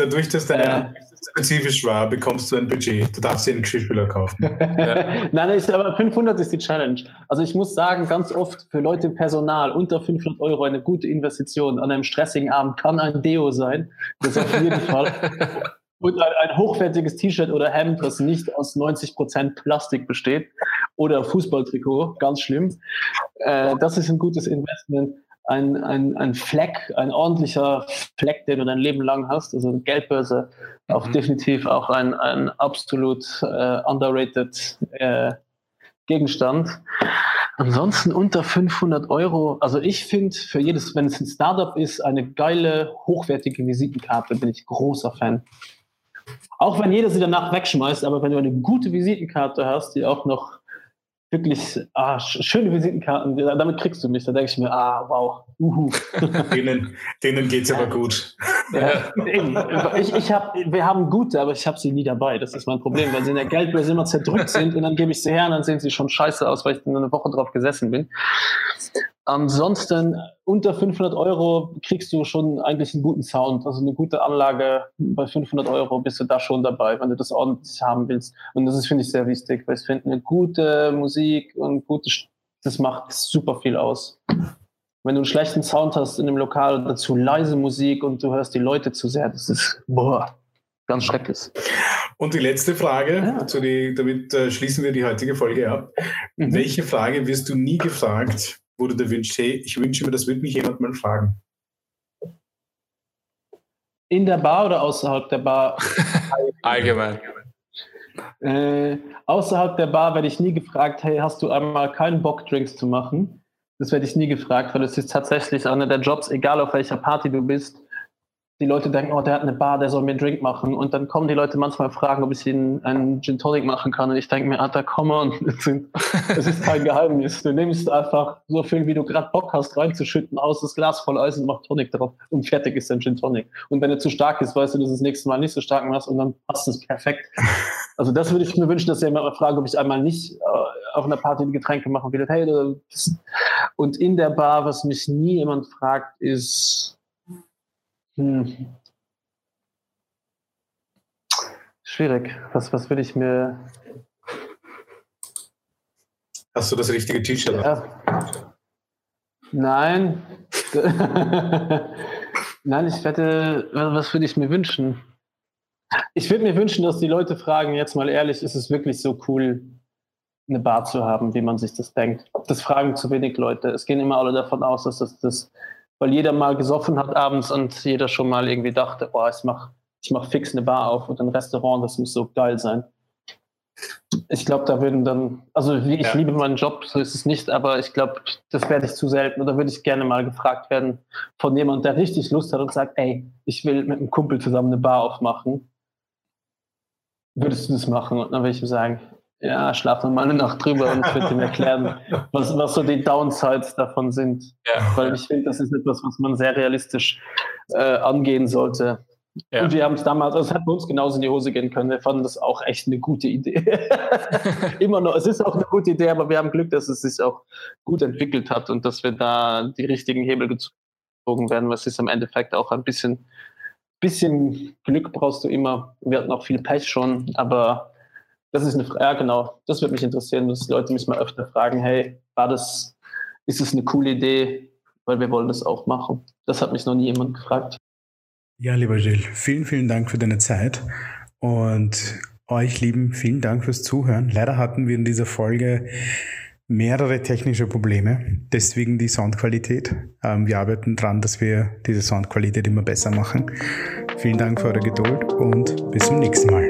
Dadurch, dass deine äh, spezifisch war, bekommst du ein Budget. Du darfst dir einen Geschirrspüler kaufen. ja. Nein, ist, aber 500 ist die Challenge. Also ich muss sagen, ganz oft für Leute im Personal unter 500 Euro eine gute Investition an einem stressigen Abend kann ein Deo sein. Das ist auf jeden Fall. Und ein, ein hochwertiges T-Shirt oder Hemd, das nicht aus 90% Plastik besteht. Oder Fußballtrikot, ganz schlimm. Äh, das ist ein gutes Investment ein, ein, ein Fleck, ein ordentlicher Fleck, den du dein Leben lang hast, also eine Geldbörse, mhm. auch definitiv auch ein, ein absolut äh, underrated äh, Gegenstand. Ansonsten unter 500 Euro, also ich finde für jedes, wenn es ein Startup ist, eine geile, hochwertige Visitenkarte, bin ich großer Fan. Auch wenn jeder sie danach wegschmeißt, aber wenn du eine gute Visitenkarte hast, die auch noch wirklich ah, schöne Visitenkarten, damit kriegst du mich. Da denke ich mir, ah, wow. Uhu. denen denen geht es aber gut. Ja, ich, ich hab, wir haben gute, aber ich habe sie nie dabei. Das ist mein Problem, weil sie in der Geldbörse immer zerdrückt sind und dann gebe ich sie her und dann sehen sie schon scheiße aus, weil ich eine Woche drauf gesessen bin. Ansonsten unter 500 Euro kriegst du schon eigentlich einen guten Sound, also eine gute Anlage. Bei 500 Euro bist du da schon dabei, wenn du das ordentlich haben willst. Und das ist, finde ich, sehr wichtig, weil ich finde, eine gute Musik und gute, das macht super viel aus. Wenn du einen schlechten Sound hast in einem Lokal oder zu leise Musik und du hörst die Leute zu sehr, das ist boah, ganz schrecklich. Und die letzte Frage, ja. die, damit äh, schließen wir die heutige Folge ab. Mhm. Welche Frage wirst du nie gefragt, wo du dir wünschst, hey, ich wünsche mir, das wird mich jemand mal fragen? In der Bar oder außerhalb der Bar? Allgemein. Äh, außerhalb der Bar werde ich nie gefragt, hey, hast du einmal keinen Bock, Drinks zu machen? Das werde ich nie gefragt, weil es ist tatsächlich einer der Jobs, egal auf welcher Party du bist, die Leute denken, oh, der hat eine Bar, der soll mir einen Drink machen. Und dann kommen die Leute manchmal fragen, ob ich ihnen einen Gin Tonic machen kann. Und ich denke mir, Alter, come on, es ist kein Geheimnis. Du nimmst einfach so viel, wie du gerade Bock hast, reinzuschütten, aus das Glas voll Eis und mach Tonic drauf. Und fertig ist dein Gin Tonic. Und wenn er zu stark ist, weißt du, dass du das nächste Mal nicht so stark machst und dann passt es perfekt. Also das würde ich mir wünschen, dass jemand mal fragt, ob ich einmal nicht äh, auf einer Party die Getränke machen will. Hey, und in der Bar, was mich nie jemand fragt, ist, hm. Schwierig. Was, was will ich mir. Hast du das richtige T-Shirt? Ja. Nein. Nein, ich wette, was würde ich mir wünschen? Ich würde mir wünschen, dass die Leute fragen, jetzt mal ehrlich, ist es wirklich so cool, eine Bar zu haben, wie man sich das denkt? Das fragen zu wenig Leute. Es gehen immer alle davon aus, dass das das weil jeder mal gesoffen hat abends und jeder schon mal irgendwie dachte, boah, ich mach, ich mach fix eine Bar auf und ein Restaurant, das muss so geil sein. Ich glaube, da würden dann, also ich ja. liebe meinen Job, so ist es nicht, aber ich glaube, das werde ich zu selten oder würde ich gerne mal gefragt werden von jemandem, der richtig Lust hat und sagt, ey, ich will mit einem Kumpel zusammen eine Bar aufmachen. Würdest du das machen? Und dann würde ich ihm sagen, ja, schlaf noch mal eine Nacht drüber und ich würde ihm erklären, was, was so die Downsides davon sind. Ja. Weil ich finde, das ist etwas, was man sehr realistisch äh, angehen sollte. Ja. Und wir haben es damals, also es hat bei uns genauso in die Hose gehen können. Wir fanden das auch echt eine gute Idee. Immer noch, es ist auch eine gute Idee, aber wir haben Glück, dass es sich auch gut entwickelt hat und dass wir da die richtigen Hebel gezogen werden, was ist im Endeffekt auch ein bisschen, bisschen Glück brauchst du immer. Wir hatten auch viel Pech schon, aber das ist eine Frage, ja genau, das würde mich interessieren, dass Leute mich mal öfter fragen, hey, war das, ist es eine coole Idee, weil wir wollen das auch machen. Das hat mich noch nie jemand gefragt. Ja, lieber Gilles, vielen, vielen Dank für deine Zeit und euch lieben, vielen Dank fürs Zuhören. Leider hatten wir in dieser Folge mehrere technische Probleme, deswegen die Soundqualität. Ähm, wir arbeiten daran, dass wir diese Soundqualität immer besser machen. Vielen Dank für eure Geduld und bis zum nächsten Mal.